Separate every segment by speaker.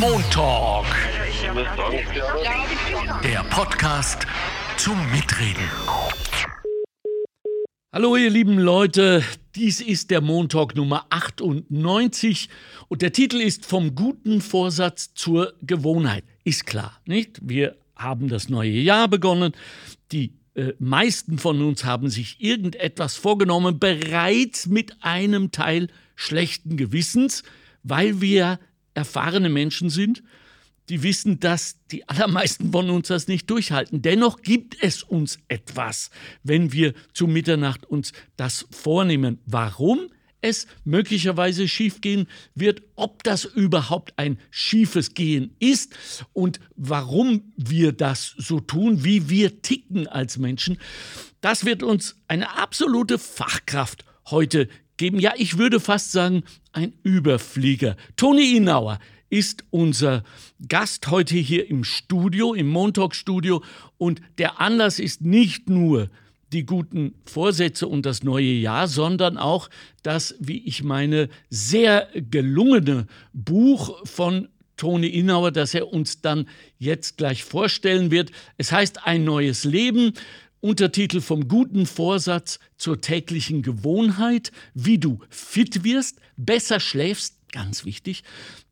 Speaker 1: Montalk. Der Podcast zum Mitreden.
Speaker 2: Hallo ihr lieben Leute, dies ist der Montalk Nummer 98 und der Titel ist Vom guten Vorsatz zur Gewohnheit. Ist klar, nicht? Wir haben das neue Jahr begonnen. Die äh, meisten von uns haben sich irgendetwas vorgenommen, bereits mit einem Teil schlechten Gewissens, weil wir erfahrene Menschen sind, die wissen, dass die allermeisten von uns das nicht durchhalten. Dennoch gibt es uns etwas, wenn wir zu Mitternacht uns das vornehmen. Warum? es möglicherweise schiefgehen wird, ob das überhaupt ein schiefes Gehen ist und warum wir das so tun, wie wir ticken als Menschen, das wird uns eine absolute Fachkraft heute geben. Ja, ich würde fast sagen, ein Überflieger. Toni Inauer ist unser Gast heute hier im Studio, im Montauk-Studio. Und der Anlass ist nicht nur die guten Vorsätze und das neue Jahr, sondern auch das, wie ich meine, sehr gelungene Buch von Toni Inauer, das er uns dann jetzt gleich vorstellen wird. Es heißt Ein neues Leben. Untertitel vom guten Vorsatz zur täglichen Gewohnheit, wie du fit wirst, besser schläfst, ganz wichtig,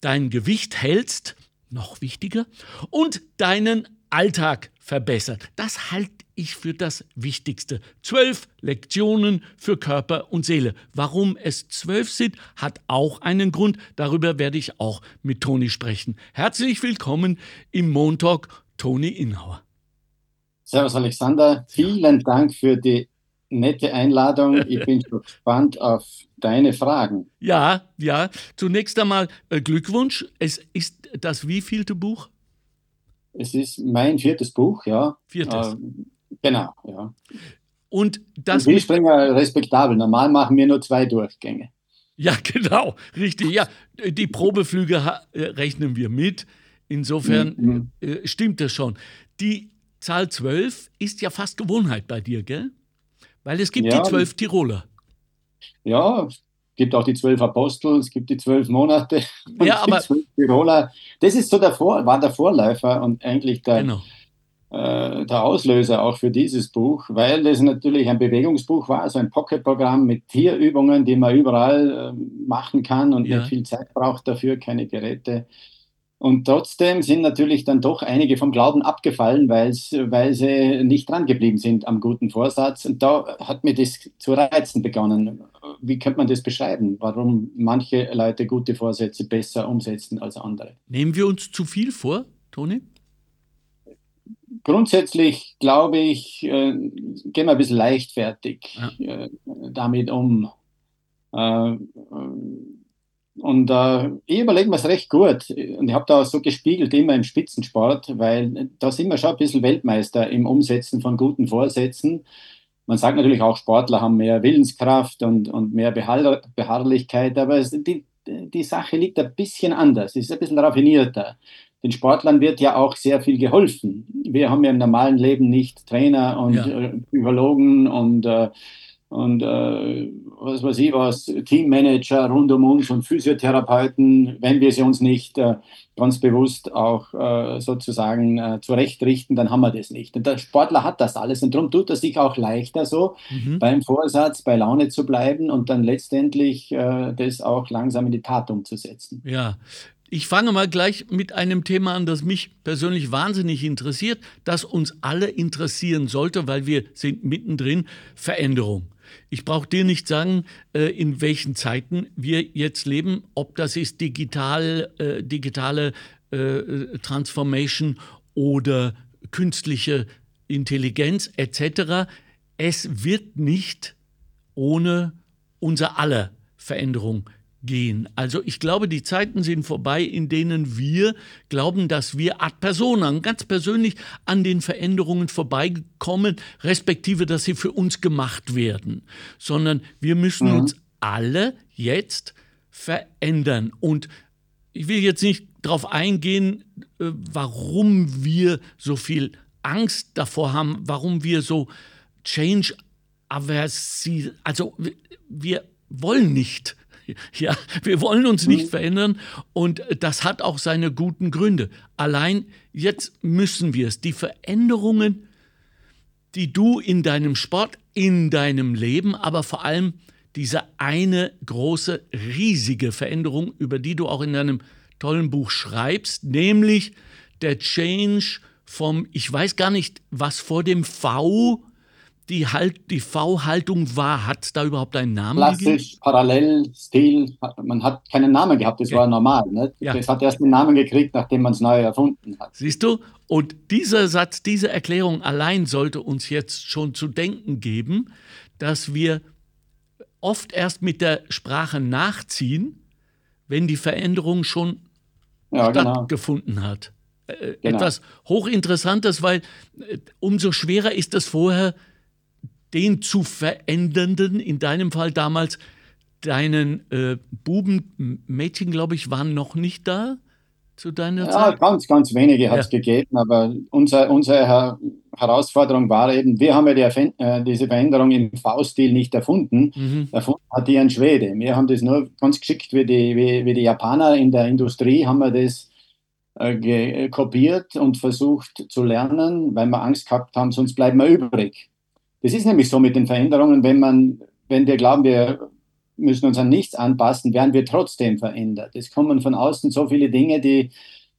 Speaker 2: dein Gewicht hältst, noch wichtiger, und deinen Alltag verbessert. Das halte ich für das Wichtigste. Zwölf Lektionen für Körper und Seele. Warum es zwölf sind, hat auch einen Grund. Darüber werde ich auch mit Toni sprechen. Herzlich willkommen im Montalk, Toni Inhauer.
Speaker 3: Servus Alexander, vielen Dank für die nette Einladung. Ich bin gespannt auf deine Fragen.
Speaker 2: Ja, ja. Zunächst einmal äh, Glückwunsch. Es ist das wievielte Buch?
Speaker 3: Es ist mein viertes Buch, ja.
Speaker 2: Viertes.
Speaker 3: Ähm, genau, ja.
Speaker 2: Und das.
Speaker 3: Und Springer respektabel. Normal machen wir nur zwei Durchgänge.
Speaker 2: Ja, genau, richtig. Ja, die Probeflüge äh, rechnen wir mit. Insofern mhm. äh, stimmt das schon. Die Zahl 12 ist ja fast Gewohnheit bei dir, gell? Weil es gibt ja. die zwölf Tiroler.
Speaker 3: Ja, es gibt auch die zwölf Apostel, es gibt die zwölf Monate.
Speaker 2: Ja, aber.
Speaker 3: zwölf Tiroler. Das ist so der Vor war der Vorläufer und eigentlich der, genau. äh, der Auslöser auch für dieses Buch, weil das natürlich ein Bewegungsbuch war, also ein Pocket-Programm mit Tierübungen, die man überall äh, machen kann und ja. nicht viel Zeit braucht dafür, keine Geräte. Und trotzdem sind natürlich dann doch einige vom Glauben abgefallen, weil sie nicht dran geblieben sind am guten Vorsatz. Und da hat mir das zu reizen begonnen. Wie könnte man das beschreiben? Warum manche Leute gute Vorsätze besser umsetzen als andere?
Speaker 2: Nehmen wir uns zu viel vor, Toni?
Speaker 3: Grundsätzlich glaube ich, äh, gehen wir ein bisschen leichtfertig ja. äh, damit um. Äh, und äh, ich überlege mir es recht gut. Und ich habe da so gespiegelt immer im Spitzensport, weil da sind wir schon ein bisschen Weltmeister im Umsetzen von guten Vorsätzen. Man sagt natürlich auch, Sportler haben mehr Willenskraft und, und mehr Beharr Beharrlichkeit, aber es, die, die Sache liegt ein bisschen anders, es ist ein bisschen raffinierter. Den Sportlern wird ja auch sehr viel geholfen. Wir haben ja im normalen Leben nicht Trainer und ja. Äh, Psychologen und äh, und äh, was weiß ich was, Teammanager rund um uns und Physiotherapeuten, wenn wir sie uns nicht äh, ganz bewusst auch äh, sozusagen äh, zurechtrichten, dann haben wir das nicht. Und der Sportler hat das alles und darum tut er sich auch leichter so, mhm. beim Vorsatz, bei Laune zu bleiben und dann letztendlich äh, das auch langsam in die Tat umzusetzen.
Speaker 2: Ja, ich fange mal gleich mit einem Thema an, das mich persönlich wahnsinnig interessiert, das uns alle interessieren sollte, weil wir sind mittendrin Veränderung. Ich brauche dir nicht sagen, äh, in welchen Zeiten wir jetzt leben, ob das ist digital, äh, digitale äh, Transformation oder künstliche Intelligenz etc. Es wird nicht ohne unser aller Veränderung gehen. Also ich glaube, die Zeiten sind vorbei, in denen wir glauben, dass wir ad personam, ganz persönlich an den Veränderungen vorbeikommen, respektive, dass sie für uns gemacht werden, sondern wir müssen mhm. uns alle jetzt verändern. Und ich will jetzt nicht darauf eingehen, äh, warum wir so viel Angst davor haben, warum wir so change aversiv, also wir wollen nicht Ja, wir wollen uns nicht mhm. verändern und das hat auch seine guten Gründe. Allein jetzt müssen wir es. Die Veränderungen, die du in deinem Sport, in deinem Leben, aber vor allem diese eine große, riesige Veränderung, über die du auch in deinem tollen Buch schreibst, nämlich der Change vom, ich weiß gar nicht, was vor dem V die, halt, die V-Haltung war. Hat da überhaupt einen Namen
Speaker 3: Klassisch, gegeben? parallel, Stil. Man hat keinen Namen gehabt, das ja. war normal. Ne? Ja. Das hat erst einen Namen gekriegt, nachdem man es neu erfunden hat.
Speaker 2: Siehst du? Und dieser Satz, diese Erklärung allein sollte uns jetzt schon zu denken geben, dass wir oft erst mit der Sprache nachziehen, wenn die Veränderung schon ja, genau. stattgefunden genau. hat. Äh, genau. Etwas hochinteressantes, weil äh, umso schwerer ist es vorher, den zu verändernden, in deinem Fall damals, deinen äh, Buben, Mädchen, glaube ich, waren noch nicht da zu deiner ja, Zeit?
Speaker 3: ganz, ganz wenige hat es ja. gegeben, aber unser, unsere Her Herausforderung war eben, wir haben ja die äh, diese Veränderung im V-Stil nicht erfunden. Mhm. Erfunden hat die ein Schwede. Wir haben das nur ganz geschickt wie die, wie, wie die Japaner in der Industrie, haben wir das äh, kopiert und versucht zu lernen, weil wir Angst gehabt haben, sonst bleiben wir übrig. Das ist nämlich so mit den Veränderungen, wenn man, wenn wir glauben, wir müssen uns an nichts anpassen, werden wir trotzdem verändert. Es kommen von außen so viele Dinge, die,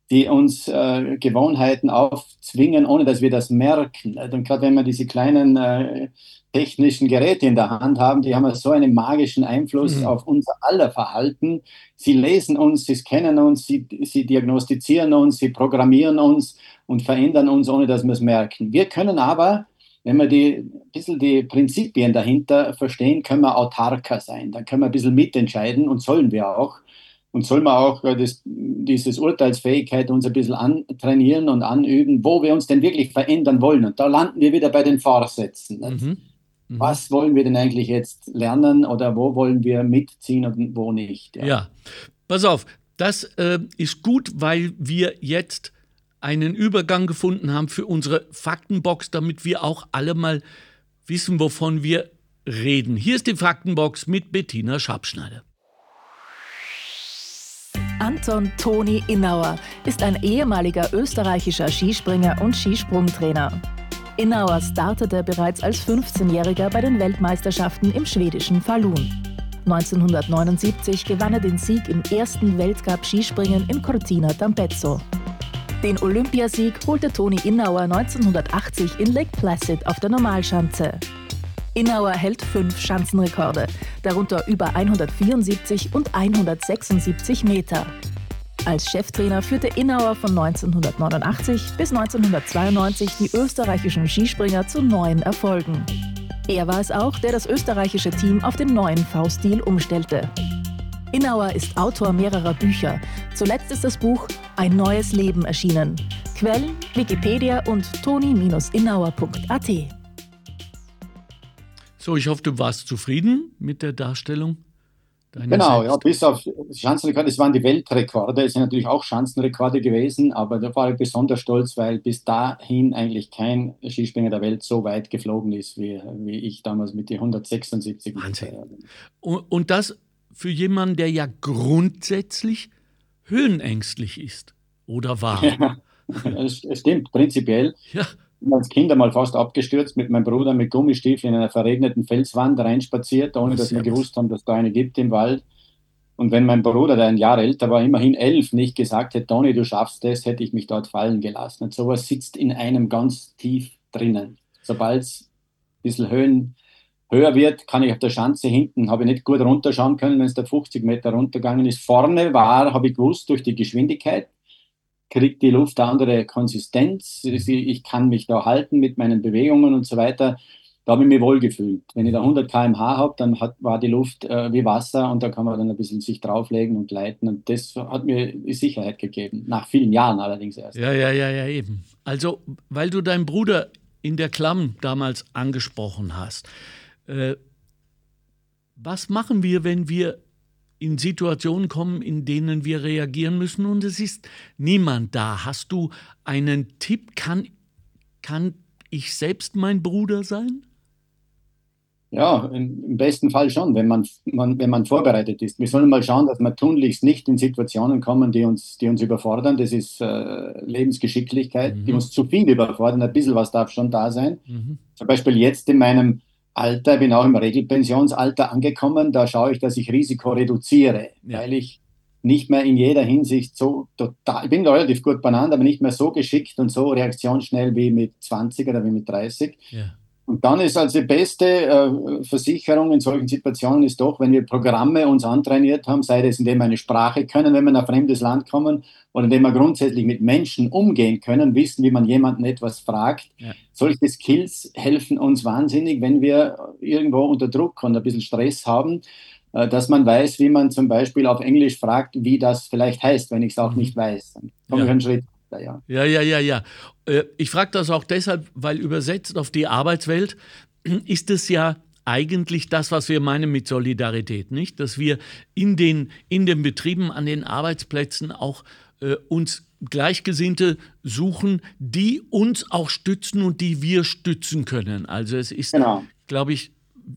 Speaker 3: die uns äh, Gewohnheiten aufzwingen, ohne dass wir das merken. Und gerade wenn wir diese kleinen äh, technischen Geräte in der Hand haben, die haben so einen magischen Einfluss mhm. auf unser aller Verhalten. Sie lesen uns, sie scannen uns, sie, sie diagnostizieren uns, sie programmieren uns und verändern uns, ohne dass wir es merken. Wir können aber wenn wir die, ein bisschen die Prinzipien dahinter verstehen, können wir autarker sein. Dann können wir ein bisschen mitentscheiden und sollen wir auch. Und sollen wir auch äh, das, dieses Urteilsfähigkeit uns ein bisschen antrainieren und anüben, wo wir uns denn wirklich verändern wollen. Und da landen wir wieder bei den Vorsätzen. Mhm. Mhm. Was wollen wir denn eigentlich jetzt lernen oder wo wollen wir mitziehen und wo nicht?
Speaker 2: Ja, ja. pass auf, das äh, ist gut, weil wir jetzt einen Übergang gefunden haben für unsere Faktenbox, damit wir auch alle mal wissen, wovon wir reden. Hier ist die Faktenbox mit Bettina Schabschneider.
Speaker 4: Anton Toni Innauer ist ein ehemaliger österreichischer Skispringer und Skisprungtrainer. Innauer startete bereits als 15-Jähriger bei den Weltmeisterschaften im schwedischen Falun. 1979 gewann er den Sieg im ersten Weltcup Skispringen in Cortina d'Ampezzo. Den Olympiasieg holte Toni Innauer 1980 in Lake Placid auf der Normalschanze. Innauer hält fünf Schanzenrekorde, darunter über 174 und 176 Meter. Als Cheftrainer führte Innauer von 1989 bis 1992 die österreichischen Skispringer zu neuen Erfolgen. Er war es auch, der das österreichische Team auf den neuen V-Stil umstellte. Innauer ist Autor mehrerer Bücher. Zuletzt ist das Buch Ein neues Leben erschienen. Quellen Wikipedia und toni-innauer.at.
Speaker 2: So, ich hoffe, du warst zufrieden mit der Darstellung.
Speaker 3: Genau, ja, bis auf Schanzenrekorde, es waren die Weltrekorde, es sind natürlich auch Schanzenrekorde gewesen, aber da war ich besonders stolz, weil bis dahin eigentlich kein Skispringer der Welt so weit geflogen ist, wie, wie ich damals mit den 176
Speaker 2: Wahnsinn. Und, und das für jemanden, der ja grundsätzlich höhenängstlich ist oder war.
Speaker 3: Ja, es, es stimmt, prinzipiell. Ja. Ich bin als Kind einmal fast abgestürzt mit meinem Bruder mit Gummistiefeln in einer verregneten Felswand reinspaziert, ohne dass wir gewusst haben, dass da eine gibt im Wald. Und wenn mein Bruder, der ein Jahr älter war, immerhin elf, nicht gesagt hätte, Toni, du schaffst das, hätte ich mich dort fallen gelassen. Und sowas sitzt in einem ganz tief drinnen. Sobald es ein bisschen Höhen, höher wird, kann ich auf der Schanze hinten, habe ich nicht gut runterschauen können, wenn es da 50 Meter runtergegangen ist. Vorne war, habe ich gewusst, durch die Geschwindigkeit kriegt die Luft eine andere Konsistenz. Ich kann mich da halten mit meinen Bewegungen und so weiter. Da habe ich mich wohl gefühlt. Wenn ich da 100 km/h habe, dann hat, war die Luft äh, wie Wasser und da kann man dann ein bisschen sich drauflegen und leiten. Und das hat mir Sicherheit gegeben. Nach vielen Jahren allerdings erst.
Speaker 2: Ja, ja, ja, ja, eben. Also, weil du deinen Bruder in der Klamm damals angesprochen hast. Äh, was machen wir, wenn wir in Situationen kommen, in denen wir reagieren müssen und es ist niemand da? Hast du einen Tipp? Kann, kann ich selbst mein Bruder sein?
Speaker 3: Ja, im besten Fall schon, wenn man, man, wenn man vorbereitet ist. Wir sollen mal schauen, dass wir tunlichst nicht in Situationen kommen, die uns, die uns überfordern. Das ist äh, Lebensgeschicklichkeit, mhm. die uns zu viel überfordern. Ein bisschen was darf schon da sein. Mhm. Zum Beispiel jetzt in meinem Alter, ich bin auch im Regelpensionsalter angekommen, da schaue ich, dass ich Risiko reduziere, ja. weil ich nicht mehr in jeder Hinsicht so total, ich bin relativ gut beieinander, aber nicht mehr so geschickt und so reaktionsschnell wie mit 20 oder wie mit 30. Ja. Und dann ist also die beste äh, Versicherung in solchen Situationen ist doch, wenn wir Programme uns antrainiert haben, sei es indem wir eine Sprache können, wenn wir in ein fremdes Land kommen, oder indem wir grundsätzlich mit Menschen umgehen können, wissen, wie man jemanden etwas fragt. Ja. Solche Skills helfen uns wahnsinnig, wenn wir irgendwo unter Druck und ein bisschen Stress haben, äh, dass man weiß, wie man zum Beispiel auf Englisch fragt, wie das vielleicht heißt, wenn ich es auch mhm. nicht weiß. Dann komme ja. ich einen Schritt
Speaker 2: ja. Ja, ja, ja, ja. Äh, ich frage das auch deshalb, weil übersetzt auf die Arbeitswelt ist es ja eigentlich das, was wir meinen mit Solidarität, nicht? Dass wir in den, in den Betrieben, an den Arbeitsplätzen auch äh, uns Gleichgesinnte suchen, die uns auch stützen und die wir stützen können. Also es ist, genau. glaube ich,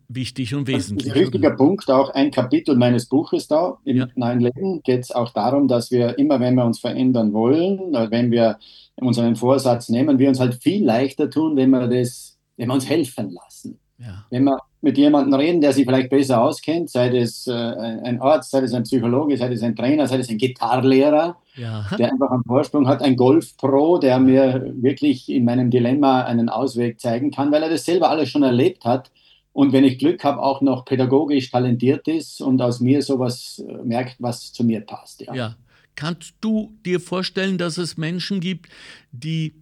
Speaker 2: wichtig und wesentlich.
Speaker 3: Das ist ein wichtiger Punkt, auch ein Kapitel meines Buches da. Im ja. neuen Leben geht es auch darum, dass wir immer, wenn wir uns verändern wollen, äh, wenn wir unseren Vorsatz nehmen, wir uns halt viel leichter tun, wenn wir das, wenn wir uns helfen lassen. Ja. Wenn wir mit jemandem reden, der sich vielleicht besser auskennt, sei das äh, ein Arzt, sei das ein Psychologe, sei das ein Trainer, sei das ein Gitarrlehrer, ja. der einfach einen Vorsprung hat, ein Golf-Pro, der mir wirklich in meinem Dilemma einen Ausweg zeigen kann, weil er das selber alles schon erlebt hat und wenn ich Glück habe, auch noch pädagogisch talentiert ist und aus mir sowas äh, merkt, was zu mir passt.
Speaker 2: Ja. ja. Kannst du dir vorstellen, dass es Menschen gibt, die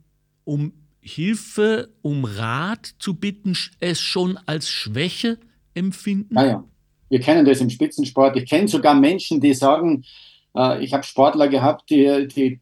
Speaker 2: um Hilfe, um Rat zu bitten, es schon als Schwäche empfinden?
Speaker 3: Naja, wir kennen das im Spitzensport. Ich kenne sogar Menschen, die sagen, äh, ich habe Sportler gehabt, die, die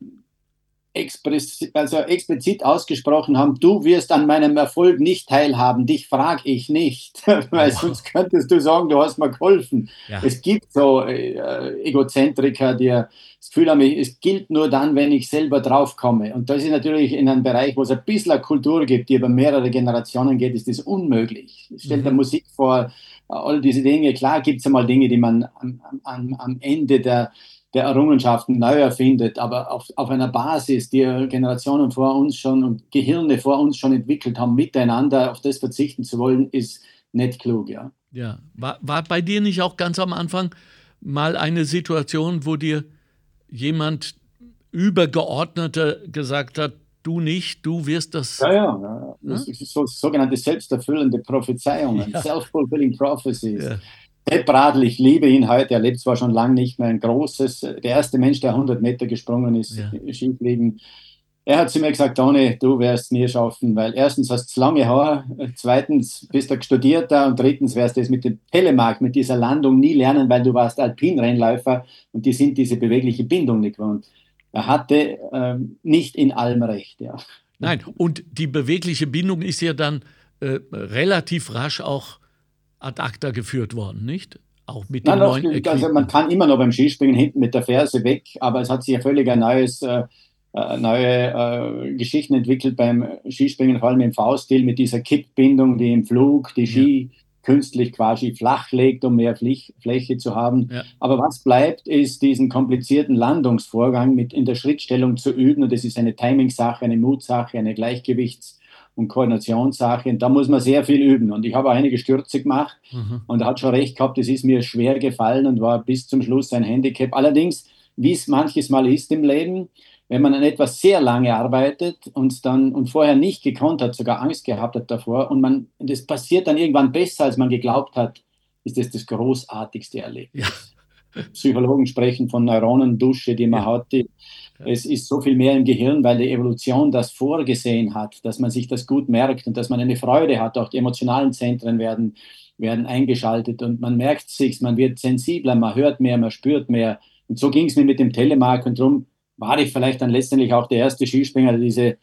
Speaker 3: also explizit ausgesprochen haben, du wirst an meinem Erfolg nicht teilhaben, dich frage ich nicht, weil sonst könntest du sagen, du hast mir geholfen. Ja. Es gibt so äh, Egozentriker, die das Gefühl haben, es gilt nur dann, wenn ich selber draufkomme. Und das ist natürlich in einem Bereich, wo es ein bisschen Kultur gibt, die über mehrere Generationen geht, ist das unmöglich. Stellt mhm. der Musik vor, all diese Dinge, klar gibt es einmal Dinge, die man am, am, am Ende der der Errungenschaften neu erfindet, aber auf, auf einer Basis, die Generationen vor uns schon und Gehirne vor uns schon entwickelt haben, miteinander auf das verzichten zu wollen, ist nicht klug, ja.
Speaker 2: Ja, war, war bei dir nicht auch ganz am Anfang mal eine Situation, wo dir jemand übergeordneter gesagt hat, du nicht, du wirst das.
Speaker 3: Ja, ja, ja. das hm? ist so, sogenannte selbsterfüllende Prophezeiungen, ja. self-fulfilling prophecies. Ja. Sepp Radl, ich liebe ihn heute, er lebt zwar schon lange nicht mehr, ein großes, der erste Mensch, der 100 Meter gesprungen ist, ja. Skifliegen. Er hat zu mir gesagt, Toni, du wirst es nie schaffen, weil erstens hast du lange Haar, zweitens bist du Studierter und drittens wirst du es mit dem Telemark, mit dieser Landung nie lernen, weil du warst Alpinrennläufer und die sind diese bewegliche Bindung nicht gewohnt. Er hatte ähm, nicht in allem recht, ja.
Speaker 2: Nein, und die bewegliche Bindung ist ja dann äh, relativ rasch auch ad acta geführt worden, nicht?
Speaker 3: Auch mit dem Nein, neuen Also man kann immer noch beim Skispringen hinten mit der Ferse weg, aber es hat sich ja völlig ein neues, äh, äh, neue äh, Geschichten entwickelt beim Skispringen, vor allem im V-Stil mit dieser Kippbindung, die im Flug die Ski ja. künstlich quasi flach legt, um mehr Fläch Fläche zu haben. Ja. Aber was bleibt, ist diesen komplizierten Landungsvorgang mit in der Schrittstellung zu üben und das ist eine Timing-Sache, eine Mutsache, eine Gleichgewichts- und Koordinationssache. Und da muss man sehr viel üben. Und ich habe einige Stürze gemacht mhm. und er hat schon recht gehabt, es ist mir schwer gefallen und war bis zum Schluss ein Handicap. Allerdings, wie es manches Mal ist im Leben, wenn man an etwas sehr lange arbeitet und dann und vorher nicht gekonnt hat, sogar Angst gehabt hat davor und man das passiert dann irgendwann besser, als man geglaubt hat, ist das das großartigste Erlebnis. Ja. Psychologen sprechen von Neuronendusche, die man ja. hat, die es ist so viel mehr im Gehirn, weil die Evolution das vorgesehen hat, dass man sich das gut merkt und dass man eine Freude hat. Auch die emotionalen Zentren werden, werden eingeschaltet und man merkt sich, man wird sensibler, man hört mehr, man spürt mehr. Und so ging es mir mit dem Telemark und darum war ich vielleicht dann letztendlich auch der erste Skispringer, der diese,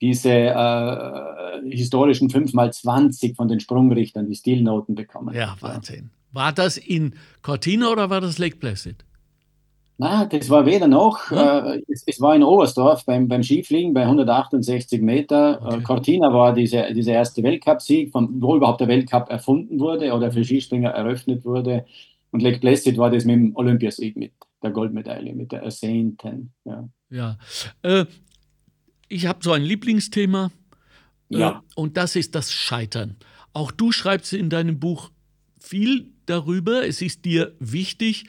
Speaker 3: diese äh, historischen 5x20 von den Sprungrichtern, die Stilnoten bekommen.
Speaker 2: Ja, Wahnsinn. War das in Cortina oder war das Lake Placid?
Speaker 3: Na, das war weder noch. Ja. Äh, es, es, war in Oberstdorf beim, beim Skifliegen bei 168 Meter. Äh, okay. Cortina war diese, dieser erste Weltcup-Sieg, wo überhaupt der Weltcup erfunden wurde oder für Skispringer eröffnet wurde. Und Lake Placid war das mit dem Olympiasieg, mit der Goldmedaille, mit der ersehnten.
Speaker 2: Ja, ja. Äh, ich habe so ein Lieblingsthema. Äh, ja. und das ist das Scheitern. Auch du schreibst in deinem Buch viel darüber. Es ist dir wichtig.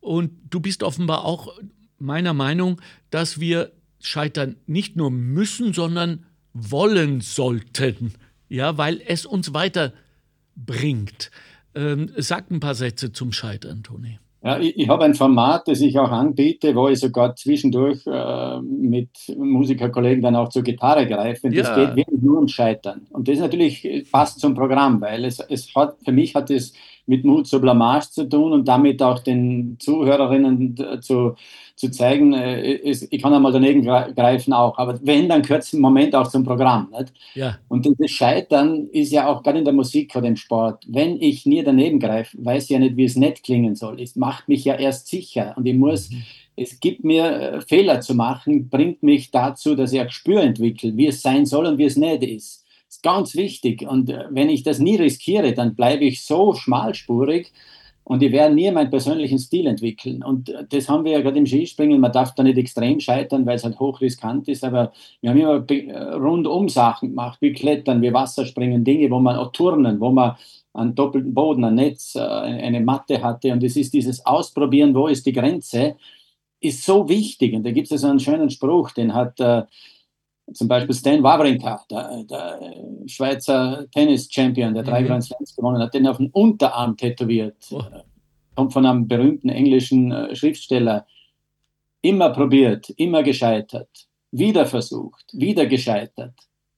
Speaker 2: Und du bist offenbar auch meiner Meinung, dass wir scheitern nicht nur müssen, sondern wollen sollten, ja, weil es uns weiterbringt. Ähm, sag ein paar Sätze zum Scheitern, Toni.
Speaker 3: Ja, ich, ich habe ein Format, das ich auch anbiete, wo ich sogar zwischendurch äh, mit Musikerkollegen dann auch zur Gitarre greife. Und ja. das geht wirklich nur um Scheitern. Und das natürlich passt zum Programm, weil es, es hat, für mich hat es mit Mut zur Blamage zu tun und damit auch den Zuhörerinnen zu, zu zeigen, äh, ich kann einmal daneben greifen auch. Aber wenn, dann gehört es im Moment auch zum Programm. Nicht? Ja. Und das Scheitern ist ja auch gerade in der Musik oder im Sport. Wenn ich nie daneben greife, weiß ich ja nicht, wie es nett klingen soll. Es macht mich ja erst sicher und ich muss. Mhm. Es gibt mir äh, Fehler zu machen, bringt mich dazu, dass ich ein Gespür entwickle, wie es sein soll und wie es nicht ist ist ganz wichtig. Und äh, wenn ich das nie riskiere, dann bleibe ich so schmalspurig und ich werde nie meinen persönlichen Stil entwickeln. Und äh, das haben wir ja gerade im Skispringen. Man darf da nicht extrem scheitern, weil es halt hochriskant ist. Aber wir haben immer äh, rundum Sachen gemacht, wie Klettern, wie Wasserspringen, Dinge, wo man auch turnen, wo man einen doppelten Boden, ein Netz, eine Matte hatte. Und es ist dieses Ausprobieren, wo ist die Grenze, ist so wichtig. Und da gibt es so einen schönen Spruch, den hat zum Beispiel Stan Wawrinka, der, der Schweizer Tennis-Champion, der drei mhm. Grand Slams gewonnen hat, den auf den Unterarm tätowiert. Oh. Kommt von einem berühmten englischen äh, Schriftsteller. Immer probiert, immer gescheitert. Wieder versucht, wieder gescheitert.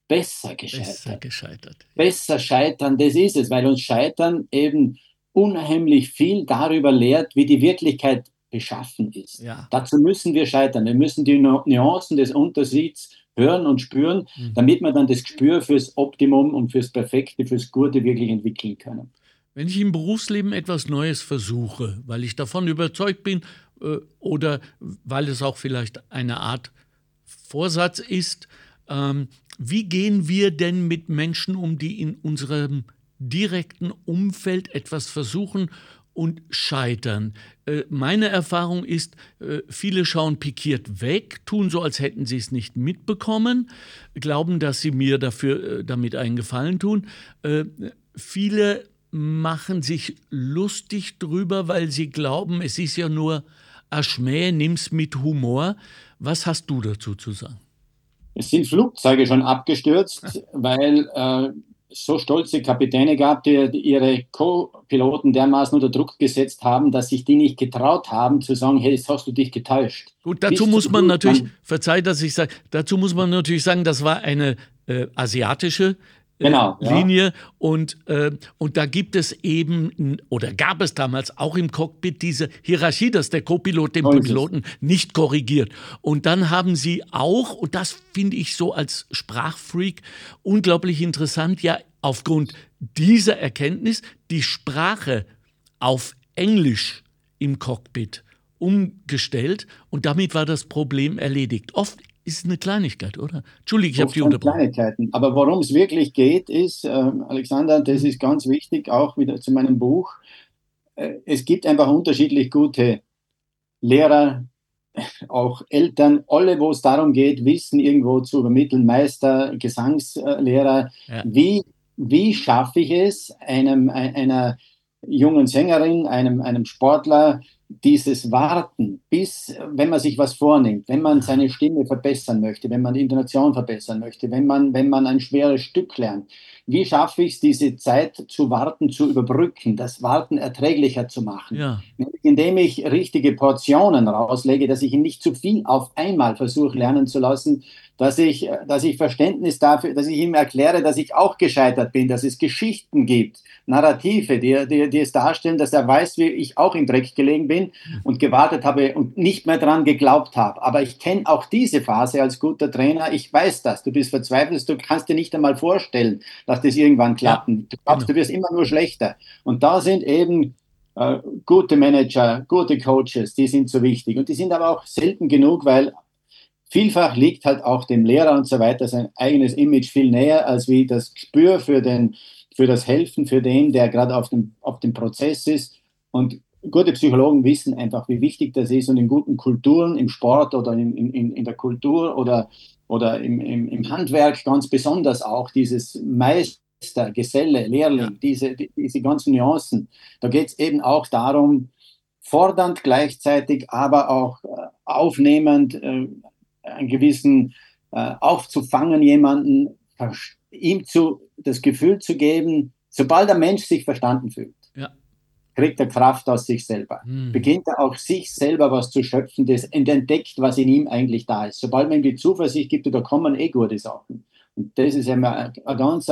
Speaker 3: Besser gescheitert. Besser gescheitert. Besser scheitern, das ist es, weil uns Scheitern eben unheimlich viel darüber lehrt, wie die Wirklichkeit beschaffen ist. Ja. Dazu müssen wir scheitern. Wir müssen die Nuancen des Unterschieds hören und spüren, mhm. damit wir dann das Gespür fürs Optimum und fürs Perfekte, fürs Gute wirklich entwickeln können.
Speaker 2: Wenn ich im Berufsleben etwas Neues versuche, weil ich davon überzeugt bin äh, oder weil es auch vielleicht eine Art Vorsatz ist, ähm, wie gehen wir denn mit Menschen um, die in unserem direkten Umfeld etwas versuchen und scheitern. Äh, meine Erfahrung ist, äh, viele schauen pikiert weg, tun so, als hätten sie es nicht mitbekommen, glauben, dass sie mir dafür äh, damit einen Gefallen tun. Viele machen sich lustig drüber, weil sie glauben, es ist ja nur Aschmäh, nimm's mit Humor. Was hast du dazu zu sagen?
Speaker 3: Es sind Flugzeuge schon abgestürzt, weil äh, so stolze Kapitäne gab, die, ihre Co-Piloten dermaßen unter Druck gesetzt haben, dass sich die nicht getraut haben zu sagen, hey, jetzt hast du dich getäuscht.
Speaker 2: Gut, dazu Bist muss man natürlich, verzeih, dass ich sage, dazu muss man natürlich sagen, das war eine äh, asiatische genau, Linie. Ja. Und, äh, und da gibt es eben, oder gab es damals auch im Cockpit diese Hierarchie, dass der Co-Pilot den Piloten nicht korrigiert. Und dann haben sie auch, und das finde ich so als Sprachfreak unglaublich interessant, ja aufgrund dieser Erkenntnis die Sprache auf Englisch im Cockpit umgestellt und damit war das Problem erledigt. Oft ist eine Kleinigkeit, oder? Entschuldigung, ich habe die unterbrochen.
Speaker 3: Kleinigkeiten. Aber worum es wirklich geht, ist, äh, Alexander, das ist ganz wichtig, auch wieder zu meinem Buch. Äh, es gibt einfach unterschiedlich gute Lehrer, auch Eltern, alle, wo es darum geht, Wissen irgendwo zu übermitteln, Meister, Gesangslehrer. Ja. Wie, wie schaffe ich es, einem, einer jungen Sängerin, einem, einem Sportler, dieses Warten, bis, wenn man sich was vornimmt, wenn man seine Stimme verbessern möchte, wenn man die Intonation verbessern möchte, wenn man, wenn man ein schweres Stück lernt, wie schaffe ich es, diese Zeit zu warten, zu überbrücken, das Warten erträglicher zu machen? Ja. Indem ich richtige Portionen rauslege, dass ich ihn nicht zu viel auf einmal versuche lernen zu lassen, dass ich, dass ich Verständnis dafür, dass ich ihm erkläre, dass ich auch gescheitert bin, dass es Geschichten gibt, Narrative, die, die, die es darstellen, dass er weiß, wie ich auch im Dreck gelegen bin und gewartet habe und nicht mehr dran geglaubt habe. Aber ich kenne auch diese Phase als guter Trainer. Ich weiß das. Du bist verzweifelt, du kannst dir nicht einmal vorstellen, dass das irgendwann klappt. Ja, du glaubst, genau. du wirst immer nur schlechter. Und da sind eben äh, gute Manager, gute Coaches, die sind so wichtig. Und die sind aber auch selten genug, weil vielfach liegt halt auch dem Lehrer und so weiter sein eigenes Image viel näher, als wie das Gespür für, den, für das Helfen, für den, der gerade auf dem, auf dem Prozess ist. Und gute Psychologen wissen einfach, wie wichtig das ist und in guten Kulturen, im Sport oder in, in, in der Kultur oder, oder im, im, im Handwerk ganz besonders auch dieses Meister, Geselle, Lehrling, diese, die, diese ganzen Nuancen. Da geht es eben auch darum, fordernd gleichzeitig, aber auch äh, aufnehmend, äh, einen gewissen äh, aufzufangen, jemanden, ihm zu, das Gefühl zu geben, sobald der Mensch sich verstanden fühlt, kriegt er Kraft aus sich selber. Hm. Beginnt er auch sich selber was zu schöpfen das, entdeckt, was in ihm eigentlich da ist. Sobald man ihm die Zuversicht gibt, da kommen eh gute Sachen. Und das ist immer ein, ein ganz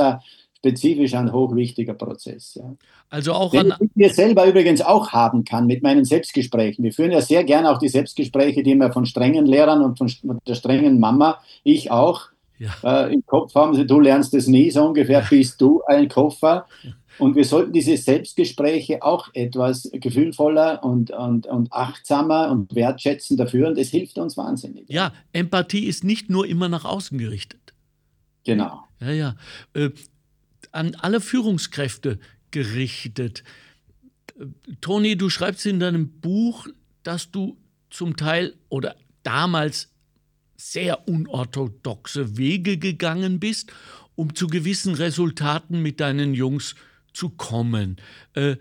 Speaker 3: spezifisch ein hochwichtiger Prozess. Ja.
Speaker 2: Also auch
Speaker 3: Den ich mir selber übrigens auch haben kann mit meinen Selbstgesprächen. Wir führen ja sehr gerne auch die Selbstgespräche, die wir von strengen Lehrern und von der strengen Mama, ich auch, ja. äh, im Kopf haben. Sie, du lernst es nie, so ungefähr bist du ein Koffer. Und wir sollten diese Selbstgespräche auch etwas gefühlvoller und, und, und achtsamer und wertschätzender führen. Das hilft uns wahnsinnig.
Speaker 2: Ja, Empathie ist nicht nur immer nach außen gerichtet.
Speaker 3: Genau.
Speaker 2: Ja, ja. An alle Führungskräfte gerichtet. Toni, du schreibst in deinem Buch, dass du zum Teil oder damals sehr unorthodoxe Wege gegangen bist, um zu gewissen Resultaten mit deinen Jungs zu zu kommen. Äh,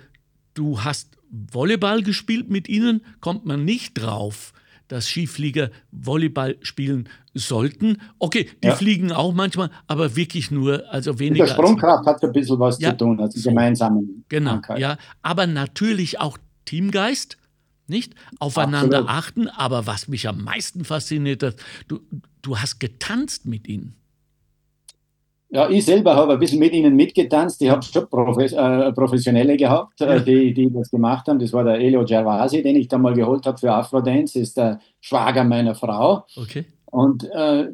Speaker 2: du hast Volleyball gespielt mit ihnen, kommt man nicht drauf, dass Skiflieger Volleyball spielen sollten. Okay, die ja. fliegen auch manchmal, aber wirklich nur, also weniger.
Speaker 3: Mit der Sprungkraft hat ein bisschen was ja, zu tun, also so. gemeinsamen.
Speaker 2: Genau, Krankheit. ja. Aber natürlich auch Teamgeist, nicht? Aufeinander Absolut. achten. Aber was mich am meisten fasziniert hat, du, du hast getanzt mit ihnen.
Speaker 3: Ja, ich selber habe ein bisschen mit ihnen mitgetanzt. Ich habe schon Profes äh, Professionelle gehabt, äh, die, die das gemacht haben. Das war der Elio Gervasi, den ich da mal geholt habe für Afrodance. Das ist der Schwager meiner Frau.
Speaker 2: Okay.
Speaker 3: Und äh,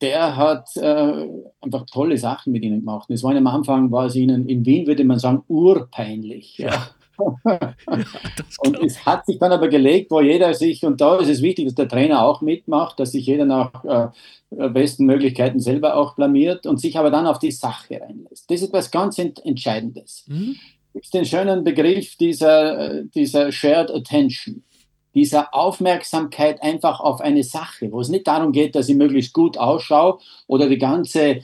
Speaker 3: der hat äh, einfach tolle Sachen mit ihnen gemacht. Das war am Anfang, war es ihnen in Wien, würde man sagen, urpeinlich. Ja. Ja und es hat sich dann aber gelegt, wo jeder sich, und da ist es wichtig, dass der Trainer auch mitmacht, dass sich jeder nach äh, äh, besten Möglichkeiten selber auch blamiert und sich aber dann auf die Sache reinlässt. Das ist etwas ganz Entscheidendes. Mhm. Es gibt den schönen Begriff dieser, äh, dieser Shared Attention, dieser Aufmerksamkeit einfach auf eine Sache, wo es nicht darum geht, dass ich möglichst gut ausschaue oder die ganze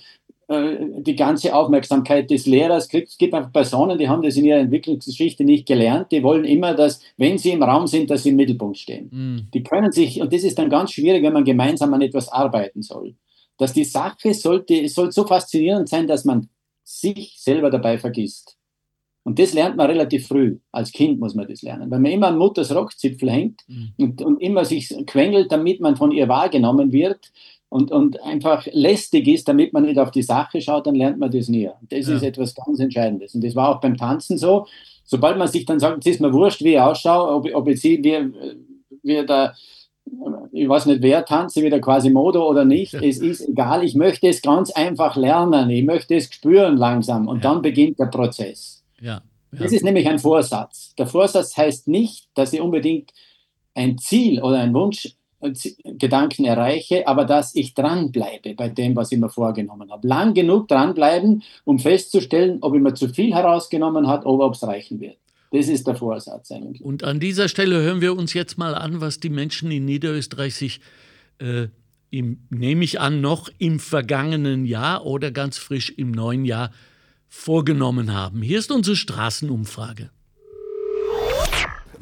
Speaker 3: die ganze Aufmerksamkeit des Lehrers kriegt. Es gibt einfach Personen, die haben das in ihrer Entwicklungsgeschichte nicht gelernt. Die wollen immer, dass, wenn sie im Raum sind, dass sie im Mittelpunkt stehen. Mhm. Die können sich, und das ist dann ganz schwierig, wenn man gemeinsam an etwas arbeiten soll. Dass die Sache sollte, soll so faszinierend sein, dass man sich selber dabei vergisst. Und das lernt man relativ früh. Als Kind muss man das lernen. Wenn man immer an Mutters Rockzipfel hängt mhm. und, und immer sich quengelt, damit man von ihr wahrgenommen wird, und, und einfach lästig ist, damit man nicht auf die Sache schaut, dann lernt man das nie. Das ja. ist etwas ganz Entscheidendes. Und das war auch beim Tanzen so. Sobald man sich dann sagt, es ist mir wurscht, wie ich ausschaue, ob, ob ich sehe, wie, wie der, ich weiß nicht, wer tanzt, wie der Quasimodo oder nicht, es ist egal, ich möchte es ganz einfach lernen, ich möchte es spüren langsam und ja. dann beginnt der Prozess.
Speaker 2: Ja.
Speaker 3: Das ist nämlich ein Vorsatz. Der Vorsatz heißt nicht, dass ich unbedingt ein Ziel oder ein Wunsch Gedanken erreiche, aber dass ich dranbleibe bei dem, was ich mir vorgenommen habe. Lang genug dranbleiben, um festzustellen, ob ich mir zu viel herausgenommen habe oder ob es reichen wird. Das ist der Vorsatz eigentlich.
Speaker 2: Und an dieser Stelle hören wir uns jetzt mal an, was die Menschen in Niederösterreich sich, äh, im, nehme ich an, noch im vergangenen Jahr oder ganz frisch im neuen Jahr vorgenommen haben. Hier ist unsere Straßenumfrage.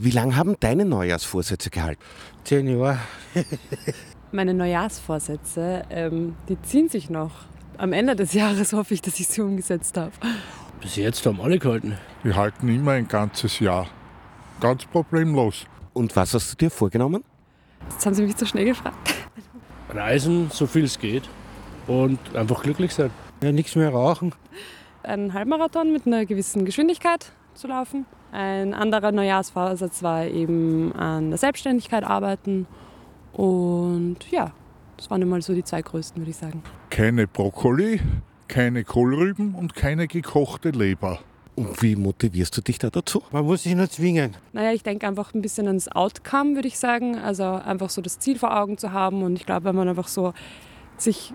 Speaker 5: Wie lange haben deine Neujahrsvorsätze gehalten?
Speaker 6: Zehn Jahre.
Speaker 7: Meine Neujahrsvorsätze, ähm, die ziehen sich noch. Am Ende des Jahres hoffe ich, dass ich sie umgesetzt habe.
Speaker 6: Bis jetzt haben alle gehalten.
Speaker 8: Wir halten immer ein ganzes Jahr. Ganz problemlos.
Speaker 5: Und was hast du dir vorgenommen?
Speaker 7: Jetzt haben Sie mich zu schnell gefragt.
Speaker 6: Reisen, so viel es geht. Und einfach glücklich sein.
Speaker 9: Ja, nichts mehr rauchen.
Speaker 7: Einen Halbmarathon mit einer gewissen Geschwindigkeit zu laufen. Ein anderer Neujahrsvorsatz war eben an der Selbstständigkeit arbeiten. Und ja, das waren immer so die zwei größten, würde ich sagen.
Speaker 8: Keine Brokkoli, keine Kohlrüben und keine gekochte Leber.
Speaker 5: Und wie motivierst du dich da dazu?
Speaker 9: Man muss sich nur zwingen.
Speaker 7: Naja, ich denke einfach ein bisschen ans Outcome, würde ich sagen. Also einfach so das Ziel vor Augen zu haben. Und ich glaube, wenn man einfach so sich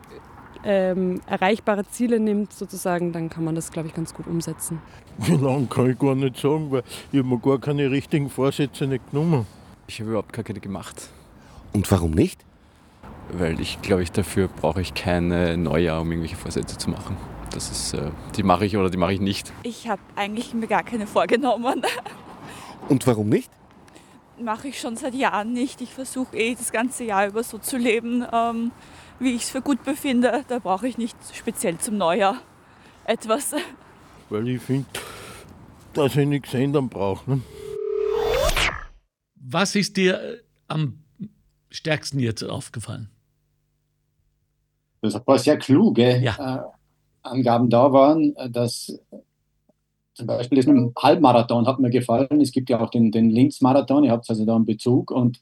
Speaker 7: ähm, erreichbare Ziele nimmt, sozusagen, dann kann man das, glaube ich, ganz gut umsetzen.
Speaker 8: Wie lange kann ich gar nicht sagen, weil ich habe mir gar keine richtigen Vorsätze nicht genommen.
Speaker 10: Ich habe überhaupt gar keine gemacht.
Speaker 5: Und warum nicht?
Speaker 10: Weil ich glaube, ich dafür brauche ich keine Neujahr, um irgendwelche Vorsätze zu machen. Das ist, äh, die mache ich oder die mache ich nicht.
Speaker 11: Ich habe eigentlich mir gar keine vorgenommen.
Speaker 5: Und warum nicht?
Speaker 11: Mache ich schon seit Jahren nicht. Ich versuche eh das ganze Jahr über so zu leben, ähm, wie ich es für gut befinde. Da brauche ich nicht speziell zum Neujahr etwas.
Speaker 8: Weil ich finde, dass ich nichts ändern brauche. Ne?
Speaker 2: Was ist dir äh, am stärksten jetzt aufgefallen?
Speaker 3: Dass ein paar sehr kluge
Speaker 2: Ja.
Speaker 3: äh, Angaben da waren, äh, dass zum Beispiel das mit dem Halbmarathon hat mir gefallen. Es gibt ja auch den, den Linz-Marathon, ihr habt also da einen Bezug und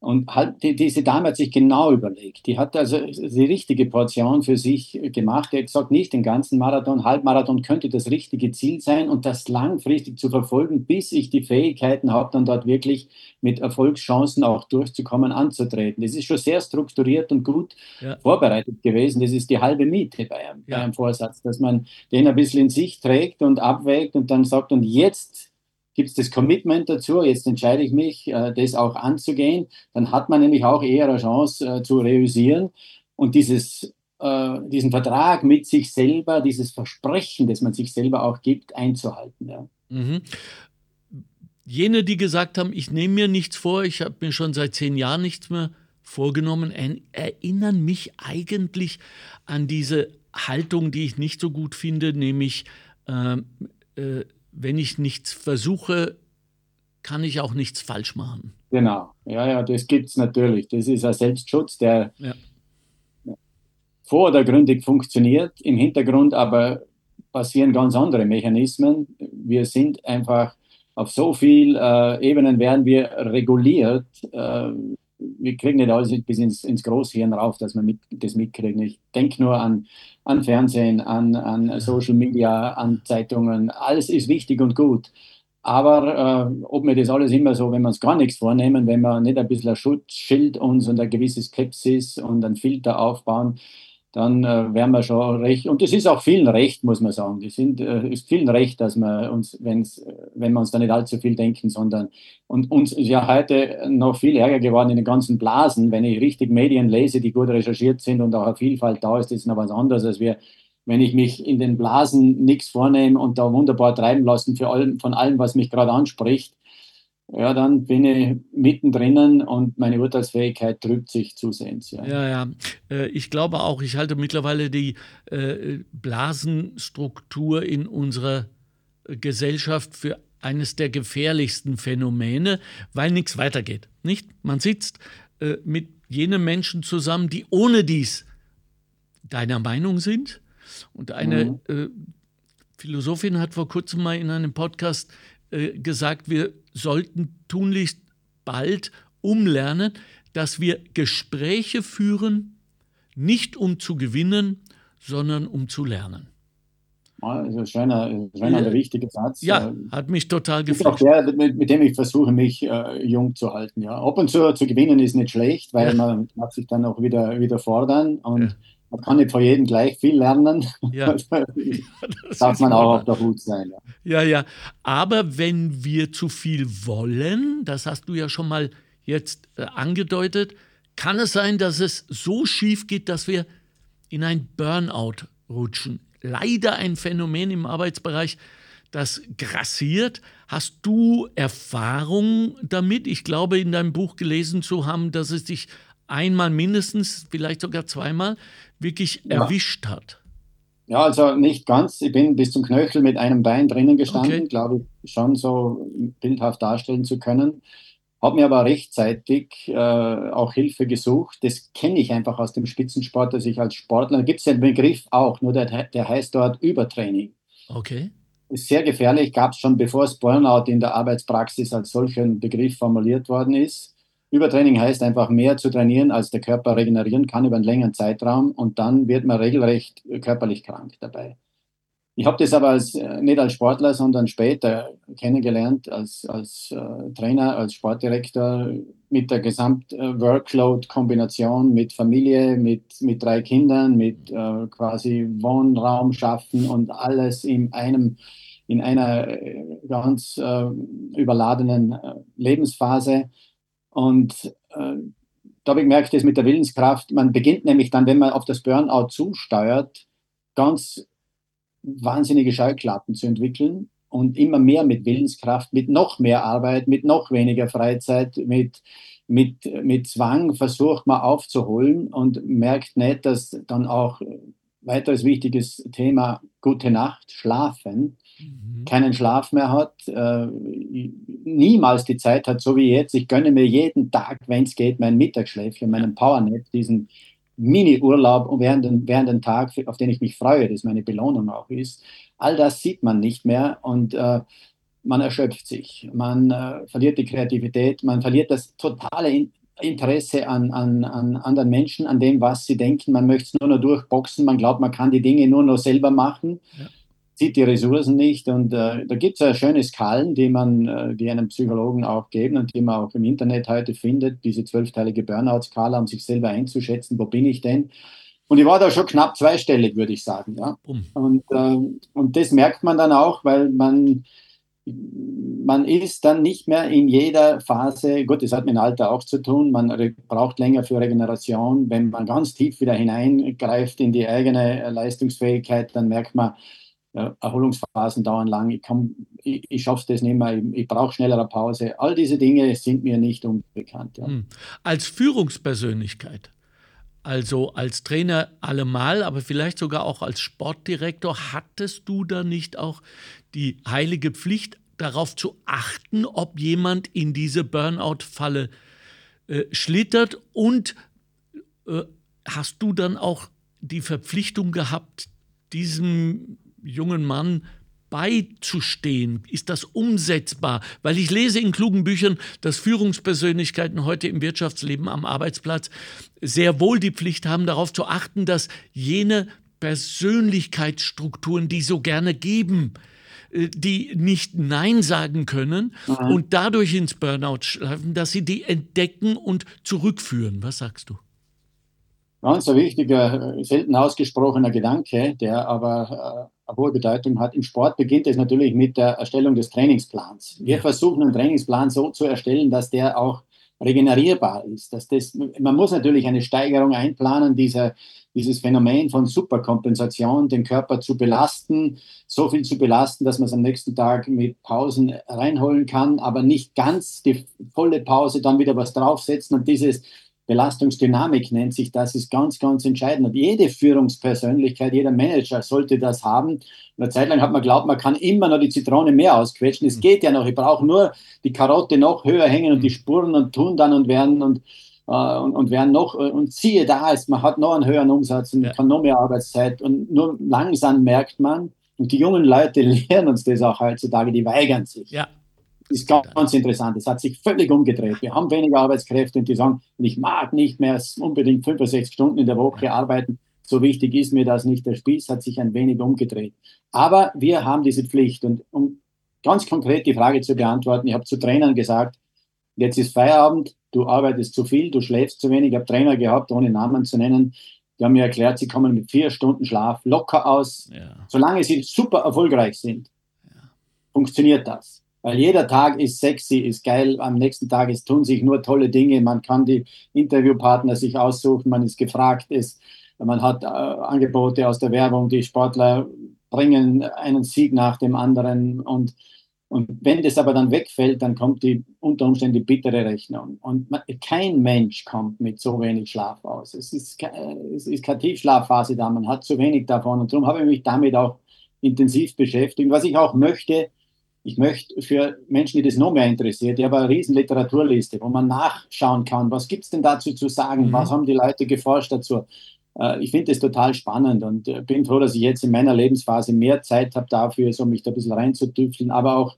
Speaker 3: und halt, die, diese Dame hat sich genau überlegt. Die hat also die richtige Portion für sich gemacht. Die hat gesagt, nicht den ganzen Marathon, Halbmarathon könnte das richtige Ziel sein und das langfristig zu verfolgen, bis ich die Fähigkeiten habe, dann dort wirklich mit Erfolgschancen auch durchzukommen, anzutreten. Das ist schon sehr strukturiert und gut
Speaker 2: Ja.
Speaker 3: vorbereitet gewesen. Das ist die halbe Miete bei einem, bei
Speaker 2: Ja.
Speaker 3: einem Vorsatz, dass man den ein bisschen in sich trägt und abwägt und dann sagt, und jetzt gibt es das Commitment dazu, jetzt entscheide ich mich, äh, das auch anzugehen, dann hat man nämlich auch eher eine Chance äh, zu realisieren und dieses, äh, diesen Vertrag mit sich selber, dieses Versprechen, das man sich selber auch gibt, einzuhalten. Ja.
Speaker 2: Mhm. Jene, die gesagt haben, ich nehme mir nichts vor, ich habe mir schon seit zehn Jahren nichts mehr vorgenommen, er- erinnern mich eigentlich an diese Haltung, die ich nicht so gut finde, nämlich ähm, äh, wenn ich nichts versuche, kann ich auch nichts falsch machen.
Speaker 3: Genau, ja, ja, das gibt es natürlich. Das ist ein Selbstschutz, der
Speaker 2: Ja.
Speaker 3: vordergründig funktioniert, im Hintergrund aber passieren ganz andere Mechanismen. Wir sind einfach auf so vielen äh, Ebenen werden wir reguliert. Äh, wir kriegen nicht alles bis ins, ins Großhirn rauf, dass wir mit, das mitkriegen. Ich denke nur an, an Fernsehen, an, an Social Media, an Zeitungen. Alles ist wichtig und gut. Aber äh, ob wir das alles immer so, wenn wir uns gar nichts vornehmen, wenn wir nicht ein bisschen ein Schutzschild uns und eine gewisse Skepsis und einen Filter aufbauen, dann äh, wären wir schon recht. Und das ist auch vielen recht, muss man sagen. Das sind, äh, ist vielen recht, dass wir uns, wenn's, wenn wir uns da nicht allzu viel denken, sondern und uns ist ja heute noch viel ärger geworden in den ganzen Blasen. Wenn ich richtig Medien lese, die gut recherchiert sind und auch eine Vielfalt da ist, ist noch was anderes, als wir, wenn ich mich in den Blasen nichts vornehme und da wunderbar treiben lassen für allem, von allem, was mich gerade anspricht, ja, dann bin ich mittendrin und meine Urteilsfähigkeit trübt sich zusehends. Ja.
Speaker 2: Ja, ja. Äh, Ich glaube auch, ich halte mittlerweile die äh, Blasenstruktur in unserer Gesellschaft für eines der gefährlichsten Phänomene, weil nichts weitergeht. Nicht? Man sitzt äh, mit jenen Menschen zusammen, die ohne dies deiner Meinung sind. Und eine äh, Philosophin hat vor kurzem mal in einem Podcast äh, gesagt, wir sollten tunlichst bald umlernen, dass wir Gespräche führen, nicht um zu gewinnen, sondern um zu lernen.
Speaker 3: Ja, das ist ein schöner, schöner
Speaker 2: Ja.
Speaker 3: wichtiger Satz.
Speaker 2: Ja,
Speaker 3: Äh,
Speaker 2: hat mich total gefreut.
Speaker 3: der, mit, mit dem ich versuche, mich äh, jung zu halten. Ja. Ab und zu zu gewinnen ist nicht schlecht, weil
Speaker 2: Ja.
Speaker 3: man mag sich dann auch wieder, wieder fordern und. Man kann nicht von jedem gleich viel lernen.
Speaker 2: Ja.
Speaker 3: Das darf man auch auf der Hut sein. Ja.
Speaker 2: Ja, ja. Aber wenn wir zu viel wollen, das hast du ja schon mal jetzt äh, angedeutet, kann es sein, dass es so schief geht, dass wir in ein Burnout rutschen. Leider ein Phänomen im Arbeitsbereich, das grassiert. Hast du Erfahrung damit? Ich glaube, in deinem Buch gelesen zu haben, dass es dich einmal mindestens, vielleicht sogar zweimal, wirklich
Speaker 3: Ja.
Speaker 2: erwischt hat.
Speaker 3: ja, also nicht ganz. Ich bin bis zum Knöchel mit einem Bein drinnen gestanden,
Speaker 2: Okay.
Speaker 3: glaube ich, schon so bildhaft darstellen zu können. Habe mir aber rechtzeitig äh, auch Hilfe gesucht. Das kenne ich einfach aus dem Spitzensport, dass ich als Sportler, da gibt es den Begriff auch, nur der, der heißt dort Übertraining.
Speaker 2: Okay.
Speaker 3: ist sehr gefährlich, gab es schon bevor es Burnout in der Arbeitspraxis als solchen Begriff formuliert worden ist. Übertraining heißt einfach mehr zu trainieren, als der Körper regenerieren kann über einen längeren Zeitraum und dann wird man regelrecht körperlich krank dabei. Ich habe das aber als, äh, nicht als Sportler, sondern später kennengelernt, als, als äh, Trainer, als Sportdirektor mit der Gesamt-Workload-Kombination mit Familie, mit, mit drei Kindern, mit äh, quasi Wohnraum schaffen und alles in einem in einer äh, ganz äh, überladenen äh, Lebensphase. Und da habe ich gemerkt, das mit der Willenskraft, man beginnt nämlich dann, wenn man auf das Burnout zusteuert, ganz wahnsinnige Scheuklappen zu entwickeln und immer mehr mit Willenskraft, mit noch mehr Arbeit, mit noch weniger Freizeit, mit, mit, mit Zwang versucht man aufzuholen und merkt nicht, dass dann auch weiteres wichtiges Thema gute Nacht, Schlafen, mhm. keinen Schlaf mehr hat, äh, niemals die Zeit hat, so wie jetzt. Ich gönne mir jeden Tag, wenn es geht, mein Mittagsschläfchen, meinen Powernap, diesen Mini-Urlaub während, während den Tag, auf den ich mich freue, das meine Belohnung auch ist. All das sieht man nicht mehr und äh, man erschöpft sich, man äh, verliert die Kreativität, man verliert das totale Interesse an, an, an anderen Menschen, an dem, was sie denken. Man möchte es nur noch durchboxen, man glaubt, man kann die Dinge nur noch selber machen. Ja sieht die Ressourcen nicht. Und äh, da gibt es ja schöne Skalen, die man, äh, die einem Psychologen auch geben und die man auch im Internet heute findet, diese zwölfteilige Burnout-Skala, um sich selber einzuschätzen, wo bin ich denn? Und ich war da schon knapp zweistellig, würde ich sagen. Ja? Und, äh, und das merkt man dann auch, weil man, man ist dann nicht mehr in jeder Phase, gut, das hat mit dem Alter auch zu tun, man braucht länger für Regeneration. Wenn man ganz tief wieder hineingreift in die eigene Leistungsfähigkeit, dann merkt man, Erholungsphasen dauern lang, ich, ich, ich schaffe das nicht mehr, ich, ich brauche schnellere Pause. All diese Dinge sind mir nicht unbekannt. Ja. Hm.
Speaker 2: Als Führungspersönlichkeit, also als Trainer allemal, aber vielleicht sogar auch als Sportdirektor, hattest du da nicht auch die heilige Pflicht, darauf zu achten, ob jemand in diese Burnout-Falle äh, schlittert und äh, hast du dann auch die Verpflichtung gehabt, diesem jungen Mann beizustehen? Ist das umsetzbar? Weil ich lese in klugen Büchern, dass Führungspersönlichkeiten heute im Wirtschaftsleben am Arbeitsplatz sehr wohl die Pflicht haben, darauf zu achten, dass jene Persönlichkeitsstrukturen, die so gerne geben, äh, die nicht Nein sagen können mhm. und dadurch ins Burnout schleifen, dass sie die entdecken und zurückführen. Was sagst du?
Speaker 3: Ganz ein wichtiger, selten ausgesprochener Gedanke, der aber äh, hohe Bedeutung hat. Im Sport beginnt es natürlich mit der Erstellung des Trainingsplans. Wir versuchen einen Trainingsplan so zu erstellen, dass der auch regenerierbar ist. Dass das, man muss natürlich eine Steigerung einplanen, dieser, dieses Phänomen von Superkompensation, den Körper zu belasten, so viel zu belasten, dass man es am nächsten Tag mit Pausen reinholen kann, aber nicht ganz die volle Pause, dann wieder was draufsetzen und dieses Belastungsdynamik nennt sich das, ist ganz, ganz entscheidend. Und jede Führungspersönlichkeit, jeder Manager sollte das haben. Eine Zeit lang hat man glaubt, man kann immer noch die Zitrone mehr ausquetschen. Es geht ja noch. Ich brauche nur die Karotte noch höher hängen und die Spuren und tun dann und werden und, äh, und, und, werden noch. Und siehe da, ist, man hat noch einen höheren Umsatz und ja. kann noch mehr Arbeitszeit. Und nur langsam merkt man, und die jungen Leute lernen uns das auch heutzutage, die weigern sich. Ja ist ganz, interessant. Es hat sich völlig umgedreht. Wir haben weniger Arbeitskräfte und die sagen, ich mag nicht mehr unbedingt 65 Stunden in der Woche arbeiten. So wichtig ist mir das nicht. Der Spieß hat sich ein wenig umgedreht. Aber wir haben diese Pflicht. Und um ganz konkret die Frage zu beantworten, ich habe zu Trainern gesagt, jetzt ist Feierabend, du arbeitest zu viel, du schläfst zu wenig. Ich habe Trainer gehabt, ohne Namen zu nennen. Die haben mir erklärt, sie kommen mit vier Stunden Schlaf locker aus. Ja. Solange sie super erfolgreich sind, ja. funktioniert das. Weil jeder Tag ist sexy, ist geil. Am nächsten Tag ist, tun sich nur tolle Dinge. Man kann die Interviewpartner sich aussuchen. Man ist gefragt. Ist, man hat äh, Angebote aus der Werbung. Die Sportler bringen einen Sieg nach dem anderen. Und, und wenn das aber dann wegfällt, dann kommt die unter Umständen die bittere Rechnung. Und man, kein Mensch kommt mit so wenig Schlaf aus. Es ist, es ist keine Tiefschlafphase da. Man hat zu wenig davon. Und darum habe ich mich damit auch intensiv beschäftigt. Was ich auch möchte, ich möchte für Menschen, die das noch mehr interessiert, ich habe eine riesen Literaturliste, wo man nachschauen kann, was gibt es denn dazu zu sagen, mhm. was haben die Leute geforscht dazu. Äh, ich finde das total spannend und äh, bin froh, dass ich jetzt in meiner Lebensphase mehr Zeit habe dafür, so mich da ein bisschen reinzutüfteln, aber auch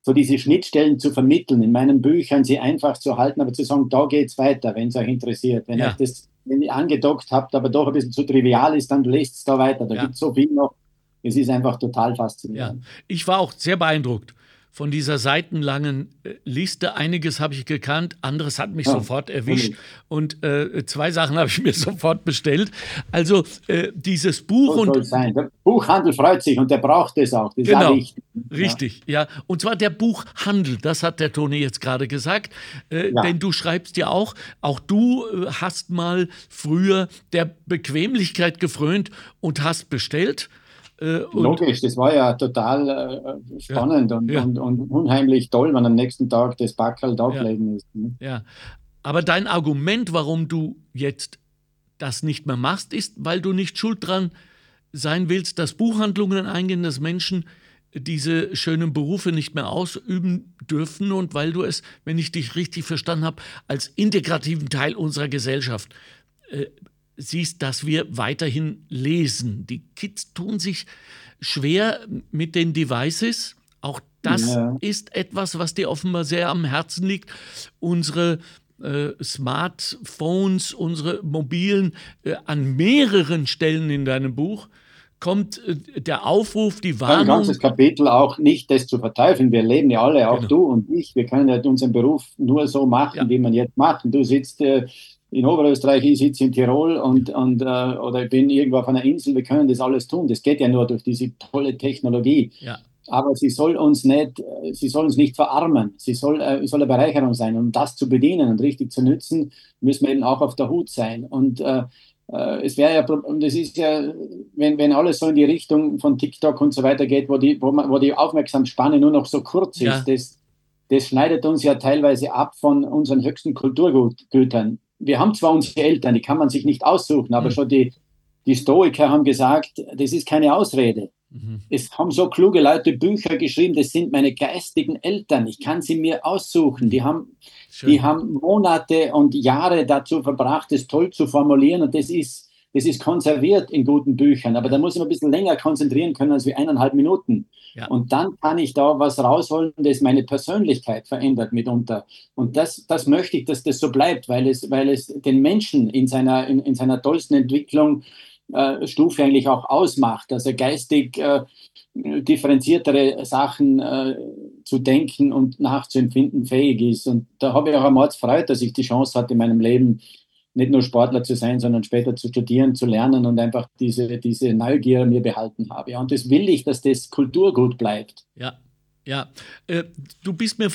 Speaker 3: so diese Schnittstellen zu vermitteln, in meinen Büchern sie einfach zu halten, aber zu sagen, da geht es weiter, wenn es euch interessiert. Wenn ja. euch das wenn ihr angedockt habt, aber doch ein bisschen zu trivial ist, dann lest es da weiter. Da ja. gibt es so viel noch, es ist einfach total faszinierend.
Speaker 2: Ja. Ich war auch sehr beeindruckt von dieser seitenlangen äh, Liste. Einiges habe ich gekannt, anderes hat mich ja, sofort erwischt. Und äh, zwei Sachen habe ich mir sofort bestellt. Also äh, dieses Buch
Speaker 3: so
Speaker 2: und.
Speaker 3: Sein. Der Buchhandel freut sich und der braucht es auch. Das
Speaker 2: genau,
Speaker 3: ist
Speaker 2: richtig. Ja. ja. Und zwar der Buchhandel, das hat der Toni jetzt gerade gesagt. Äh, ja. Denn du schreibst ja auch, auch du äh, hast mal früher der Bequemlichkeit gefrönt und hast bestellt.
Speaker 3: Äh, Logisch, das war ja total äh, spannend ja, und, ja. Und, und, unheimlich toll, wenn am nächsten Tag das Backel da gelegen ja. ist.
Speaker 2: Ne? Ja, aber dein Argument, warum du jetzt das nicht mehr machst, ist, weil du nicht schuld dran sein willst, dass Buchhandlungen eingehen, dass Menschen diese schönen Berufe nicht mehr ausüben dürfen und weil du es, wenn ich dich richtig verstanden habe, als integrativen Teil unserer Gesellschaft äh, siehst, dass wir weiterhin lesen. Die Kids tun sich schwer mit den Devices. Auch das ja. ist etwas, was dir offenbar sehr am Herzen liegt. Unsere äh, Smartphones, unsere mobilen, äh, an mehreren Stellen in deinem Buch kommt äh, der Aufruf, die Warnung.
Speaker 3: Ein ganzes Kapitel auch nicht, das zu verteufeln. Wir leben ja alle, auch genau. du und ich. Wir können ja unseren Beruf nur so machen, ja. wie man jetzt macht. Und du sitzt äh, in Oberösterreich, ich sitze in Tirol und, und, äh, oder ich bin irgendwo auf einer Insel, wir können das alles tun. Das geht ja nur durch diese tolle Technologie. Ja. Aber sie soll uns nicht, äh, sie soll uns nicht verarmen. Sie soll, äh, soll eine Bereicherung sein. Um das zu bedienen und richtig zu nützen, müssen wir eben auch auf der Hut sein. Und äh, äh es wäre ja, das ist ja, wenn, wenn alles so in die Richtung von TikTok und so weiter geht, wo die, wo man, wo die Aufmerksamspanne nur noch so kurz ist, ja. das, das schneidet uns ja teilweise ab von unseren höchsten Kulturgütern wir haben zwar unsere Eltern, die kann man sich nicht aussuchen, aber mhm. schon die, die Stoiker haben gesagt, das ist keine Ausrede. Mhm. Es haben so kluge Leute Bücher geschrieben, das sind meine geistigen Eltern, ich kann sie mir aussuchen. Die haben, die haben Monate und Jahre dazu verbracht, das toll zu formulieren und das ist, das ist konserviert in guten Büchern, aber da muss ich mich ein bisschen länger konzentrieren können als wie eineinhalb Minuten. Ja. Und dann kann ich da was rausholen, das meine Persönlichkeit verändert mitunter. Und das, das möchte ich, dass das so bleibt, weil es, weil es den Menschen in seiner, in, in seiner tollsten Entwicklung äh, Stufe eigentlich auch ausmacht, dass er geistig äh, differenziertere Sachen äh, zu denken und nachzuempfinden fähig ist. Und da habe ich auch einmal gefreut, dass ich die Chance hatte in meinem Leben, nicht nur Sportler zu sein, sondern später zu studieren, zu lernen und einfach diese, diese Neugier mir behalten habe. Und das will ich, dass das Kulturgut bleibt.
Speaker 2: Ja, ja. Äh, du bist mir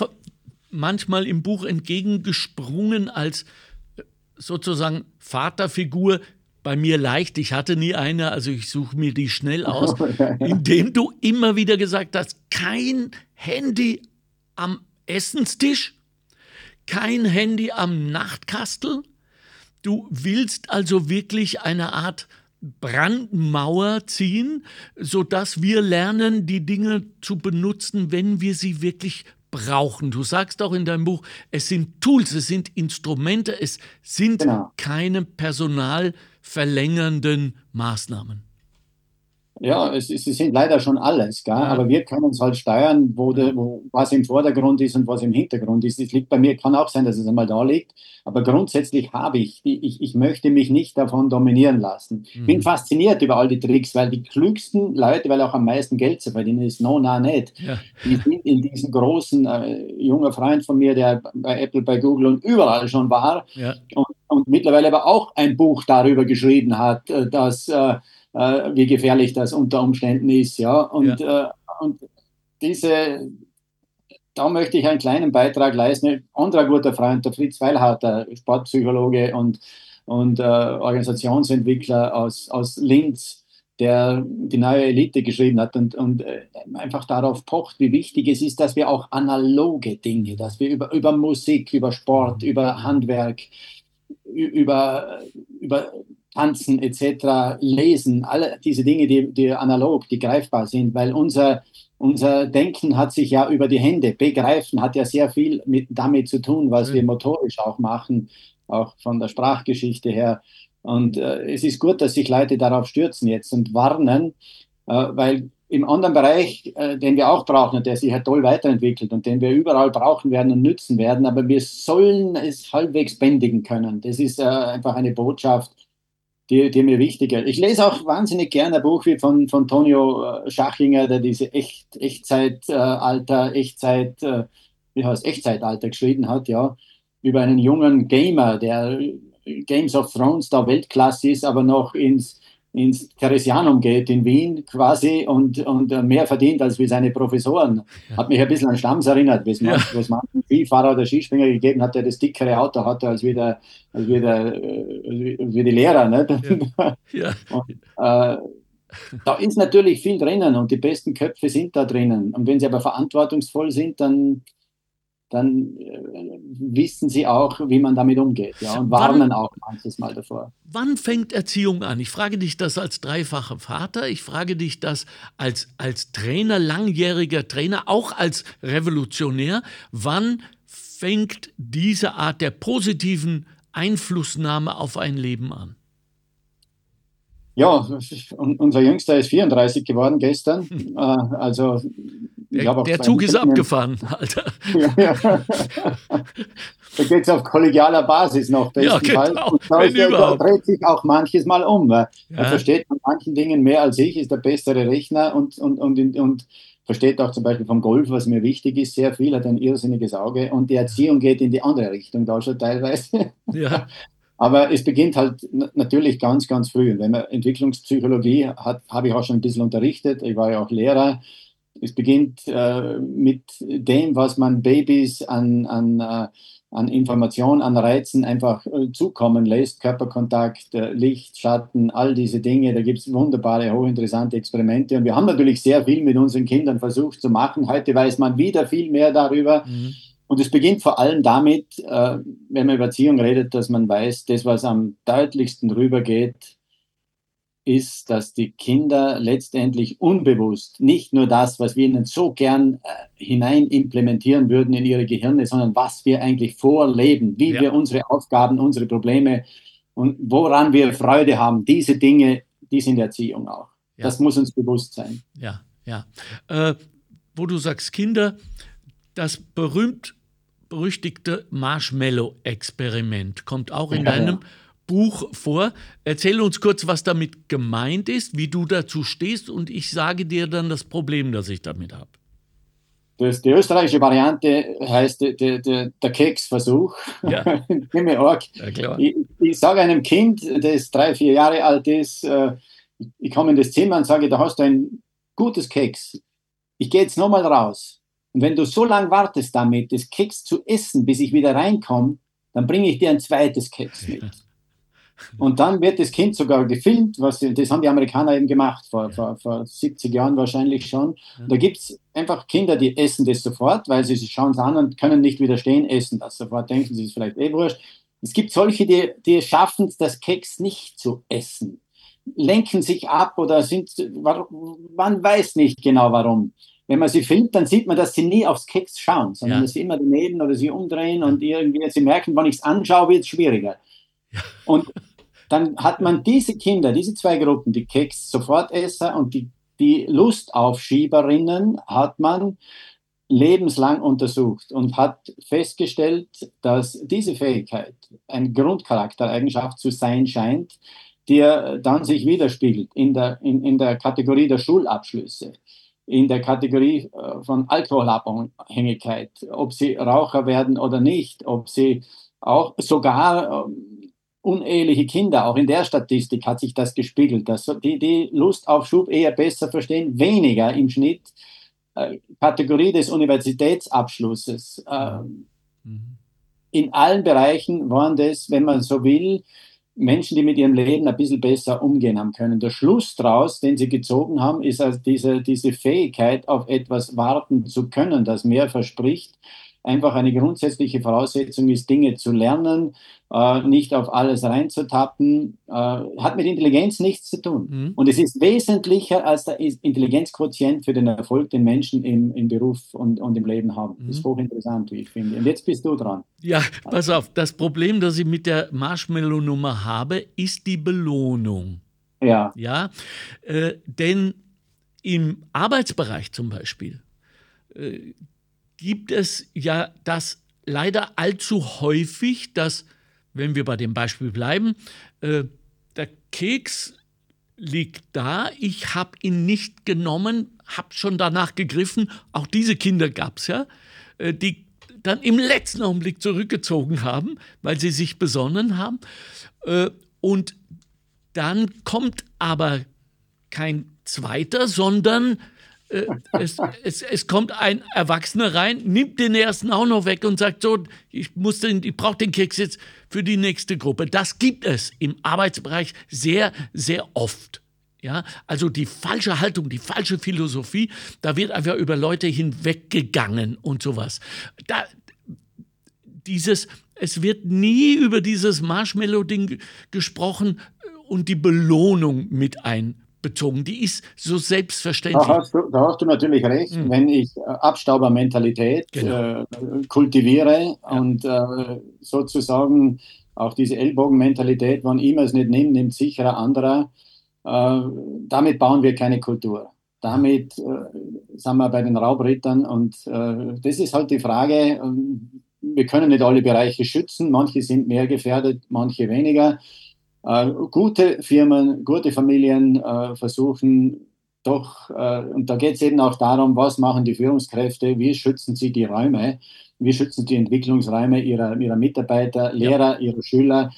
Speaker 2: manchmal im Buch entgegengesprungen als äh, sozusagen Vaterfigur. Bei mir leicht, ich hatte nie eine, also ich suche mir die schnell aus, indem du immer wieder gesagt hast, kein Handy am Essenstisch, kein Handy am Nachtkastel, Du willst also wirklich eine Art Brandmauer ziehen, sodass wir lernen, die Dinge zu benutzen, wenn wir sie wirklich brauchen. Du sagst auch in deinem Buch, es sind Tools, es sind Instrumente, es sind genau. keine personalverlängernden Maßnahmen.
Speaker 3: Ja, es, es, sind leider schon alles, gell? Aber wir können es halt steuern, wo, de, wo, was im Vordergrund ist und was im Hintergrund ist. Es liegt bei mir, kann auch sein, dass es einmal da liegt, aber grundsätzlich habe ich, ich, ich möchte mich nicht davon dominieren lassen. Ich mhm. bin fasziniert über all die Tricks, weil die klügsten Leute, weil auch am meisten Geld zu verdienen ist, no, na, nicht. Ja. Die sind in diesen großen, äh, junger Freund von mir, der bei Apple, bei Google und überall schon war ja. und, und mittlerweile aber auch ein Buch darüber geschrieben hat, äh, dass äh, äh, wie gefährlich das unter Umständen ist. Ja? Und, ja. Äh, und diese, da möchte ich einen kleinen Beitrag leisten. Ein anderer guter Freund, der Fritz Weilharter, Sportpsychologe und, und äh, Organisationsentwickler aus, aus Linz, der die neue Elite geschrieben hat und, und äh, einfach darauf pocht, wie wichtig es ist, dass wir auch analoge Dinge, dass wir über, über Musik, über Sport, über Handwerk, über, über Tanzen etc., Lesen, alle diese Dinge, die, die analog, die greifbar sind, weil unser, unser Denken hat sich ja über die Hände, begreifen hat ja sehr viel mit, damit zu tun, was mhm. wir motorisch auch machen, auch von der Sprachgeschichte her. Und äh, es ist gut, dass sich Leute darauf stürzen jetzt und warnen, äh, weil im anderen Bereich, äh, den wir auch brauchen und der sich ja toll weiterentwickelt und den wir überall brauchen werden und nützen werden, aber wir sollen es halbwegs bändigen können. Das ist äh, einfach eine Botschaft, die, die mir wichtiger. Ich lese auch wahnsinnig gerne ein Buch wie von, von Tonio äh, Schachinger, der diese Echt, Echtzeitalter, Echtzeit, äh, wie heißt Echtzeitalter geschrieben hat, ja, über einen jungen Gamer, der Games of Thrones da Weltklasse ist, aber noch ins ins Theresianum geht in Wien quasi und, und mehr verdient als wie seine Professoren. Ja. Hat mich ein bisschen an Stamms erinnert, wie es ja. man einen Skifahrer oder Skispringer gegeben hat, der das dickere Auto hatte als wie, der, als wie, der, äh, wie die Lehrer. Nicht? Ja. Und, äh, da ist natürlich viel drinnen und die besten Köpfe sind da drinnen. Und wenn sie aber verantwortungsvoll sind, dann dann äh, wissen sie auch, wie man damit umgeht ja, und warnen wann, auch manches Mal davor.
Speaker 2: Wann fängt Erziehung an? Ich frage dich das als dreifacher Vater, ich frage dich das als, als Trainer, langjähriger Trainer, auch als Revolutionär. Wann fängt diese Art der positiven Einflussnahme auf ein Leben an?
Speaker 3: Ja, unser Jüngster ist 34 geworden gestern. Hm. Äh, also
Speaker 2: der, der Zug ist abgefahren, Alter. Ja, ja.
Speaker 3: da geht es auf kollegialer Basis noch bestenfalls. Ja, genau, ist, da dreht sich auch manches Mal um. Ja. Er versteht von manchen Dingen mehr als ich, ist der bessere Rechner und, und, und, und versteht auch zum Beispiel vom Golf, was mir wichtig ist, sehr viel, hat ein irrsinniges Auge und die Erziehung geht in die andere Richtung da schon teilweise. Ja. Aber es beginnt halt natürlich ganz, ganz früh. Wenn man Entwicklungspsychologie hat, habe ich auch schon ein bisschen unterrichtet. Ich war ja auch Lehrer. Es beginnt äh, mit dem, was man Babys an, an, äh, an Informationen, an Reizen einfach äh, zukommen lässt. Körperkontakt, äh, Licht, Schatten, all diese Dinge. Da gibt es wunderbare, hochinteressante Experimente. Und wir haben natürlich sehr viel mit unseren Kindern versucht zu machen. Heute weiß man wieder viel mehr darüber. Mhm. Und es beginnt vor allem damit, äh, wenn man über Erziehung redet, dass man weiß, das, was am deutlichsten rübergeht, ist, dass die Kinder letztendlich unbewusst nicht nur das, was wir ihnen so gern äh, hinein implementieren würden in ihre Gehirne, sondern was wir eigentlich vorleben, wie ja. wir unsere Aufgaben, unsere Probleme und woran wir Freude haben, diese Dinge, die sind Erziehung auch. Ja. Das muss uns bewusst sein.
Speaker 2: Ja, ja. Äh, wo du sagst Kinder, das berühmt berüchtigte Marshmallow-Experiment kommt auch in ja, deinem Buch vor. Erzähl uns kurz, was damit gemeint ist, wie du dazu stehst und ich sage dir dann das Problem, das ich damit habe.
Speaker 3: Das, die österreichische Variante heißt der, der, der Keksversuch. Ja. ja ich, ich sage einem Kind, das drei, vier Jahre alt ist, äh, ich komme in das Zimmer und sage, da hast du ein gutes Keks. Ich gehe jetzt nochmal raus. Und wenn du so lange wartest damit, das Keks zu essen, bis ich wieder reinkomme, dann bringe ich dir ein zweites Keks mit. Und dann wird das Kind sogar gefilmt, was, das haben die Amerikaner eben gemacht, vor, vor, vor 70 Jahren wahrscheinlich schon. Und da gibt es einfach Kinder, die essen das sofort, weil sie, sie schauen es an und können nicht widerstehen, essen das sofort, denken sie, ist vielleicht eh wurscht. Es gibt solche, die, die schaffen es, das Keks nicht zu essen, lenken sich ab oder sind, man weiß nicht genau warum wenn man sie filmt, dann sieht man, dass sie nie aufs Keks schauen, sondern ja. dass sie immer daneben oder sie umdrehen und irgendwie, sie merken, wenn ich es anschaue, wird es schwieriger. Ja. Und dann hat man diese Kinder, diese zwei Gruppen, die Keks-Sofortesser und die, die Lustaufschieberinnen, hat man lebenslang untersucht und hat festgestellt, dass diese Fähigkeit eine Grundcharaktereigenschaft zu sein scheint, die dann sich widerspiegelt in der, in, in der Kategorie der Schulabschlüsse in der Kategorie äh, von Alkoholabhängigkeit, ob sie Raucher werden oder nicht, ob sie auch sogar ähm, uneheliche Kinder, auch in der Statistik hat sich das gespiegelt, dass die, die Lust auf Schub eher besser verstehen, weniger im Schnitt. Äh, Kategorie des Universitätsabschlusses. Äh, mhm. In allen Bereichen waren das, wenn man so will, Menschen, die mit ihrem Leben ein bisschen besser umgehen haben können. Der Schluss daraus, den sie gezogen haben, ist also diese, diese Fähigkeit, auf etwas warten zu können, das mehr verspricht, einfach eine grundsätzliche Voraussetzung ist, Dinge zu lernen, äh, nicht auf alles reinzutappen, äh, hat mit Intelligenz nichts zu tun. Mhm. Und es ist wesentlicher als der Intelligenzquotient für den Erfolg, den Menschen im, im Beruf und, und im Leben haben. Mhm. Das ist hochinteressant, wie ich finde. Und jetzt bist du dran.
Speaker 2: Ja, pass auf, das Problem, das ich mit der Marshmallow-Nummer habe, ist die Belohnung.
Speaker 3: Ja.
Speaker 2: Ja, äh, denn im Arbeitsbereich zum Beispiel, äh, gibt es ja das leider allzu häufig, dass, wenn wir bei dem Beispiel bleiben, äh, der Keks liegt da, ich habe ihn nicht genommen, habe schon danach gegriffen, auch diese Kinder gab es ja, äh, die dann im letzten Augenblick zurückgezogen haben, weil sie sich besonnen haben. Äh, und dann kommt aber kein zweiter, sondern es, es, es, kommt ein Erwachsener rein, nimmt den ersten auch noch weg und sagt so, ich, ich brauche den Keks jetzt für die nächste Gruppe. Das gibt es im Arbeitsbereich sehr, sehr oft. Ja, also die falsche Haltung, die falsche Philosophie, da wird einfach über Leute hinweggegangen und sowas. Da, dieses, es wird nie über dieses Marshmallow-Ding gesprochen und die Belohnung mit einbezogen. Die ist so selbstverständlich.
Speaker 3: Da hast du, da hast du natürlich recht. Hm. Wenn ich äh, Abstaubermentalität genau. äh, kultiviere ja. und äh, sozusagen auch diese Ellbogenmentalität, wann immer es nicht nimmt, nimmt sicher ein anderer äh, damit bauen wir keine Kultur. Damit äh, sind wir bei den Raubrittern und äh, das ist halt die Frage. Wir können nicht alle Bereiche schützen. Manche sind mehr gefährdet, manche weniger. Gute Firmen, gute Familien versuchen doch, und da geht es eben auch darum, was machen die Führungskräfte, wie schützen sie die Räume, wie schützen sie die Entwicklungsräume ihrer, ihrer Mitarbeiter, Lehrer, ihrer Schüler,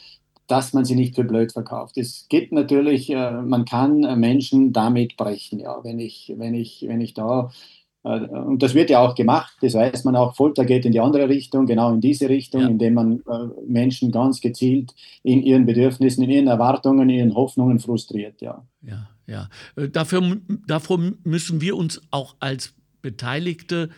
Speaker 3: dass man sie nicht für blöd verkauft. Es gibt natürlich, äh, man kann äh, Menschen damit brechen, ja, wenn ich, wenn ich, wenn ich da äh, und das wird ja auch gemacht, das weiß man auch, Folter geht in die andere Richtung, genau in diese Richtung, ja. indem man Menschen ganz gezielt in ihren Bedürfnissen, in ihren Erwartungen, in ihren Hoffnungen frustriert, ja.
Speaker 2: Ja, ja. Dafür, davor müssen wir uns auch als Beteiligte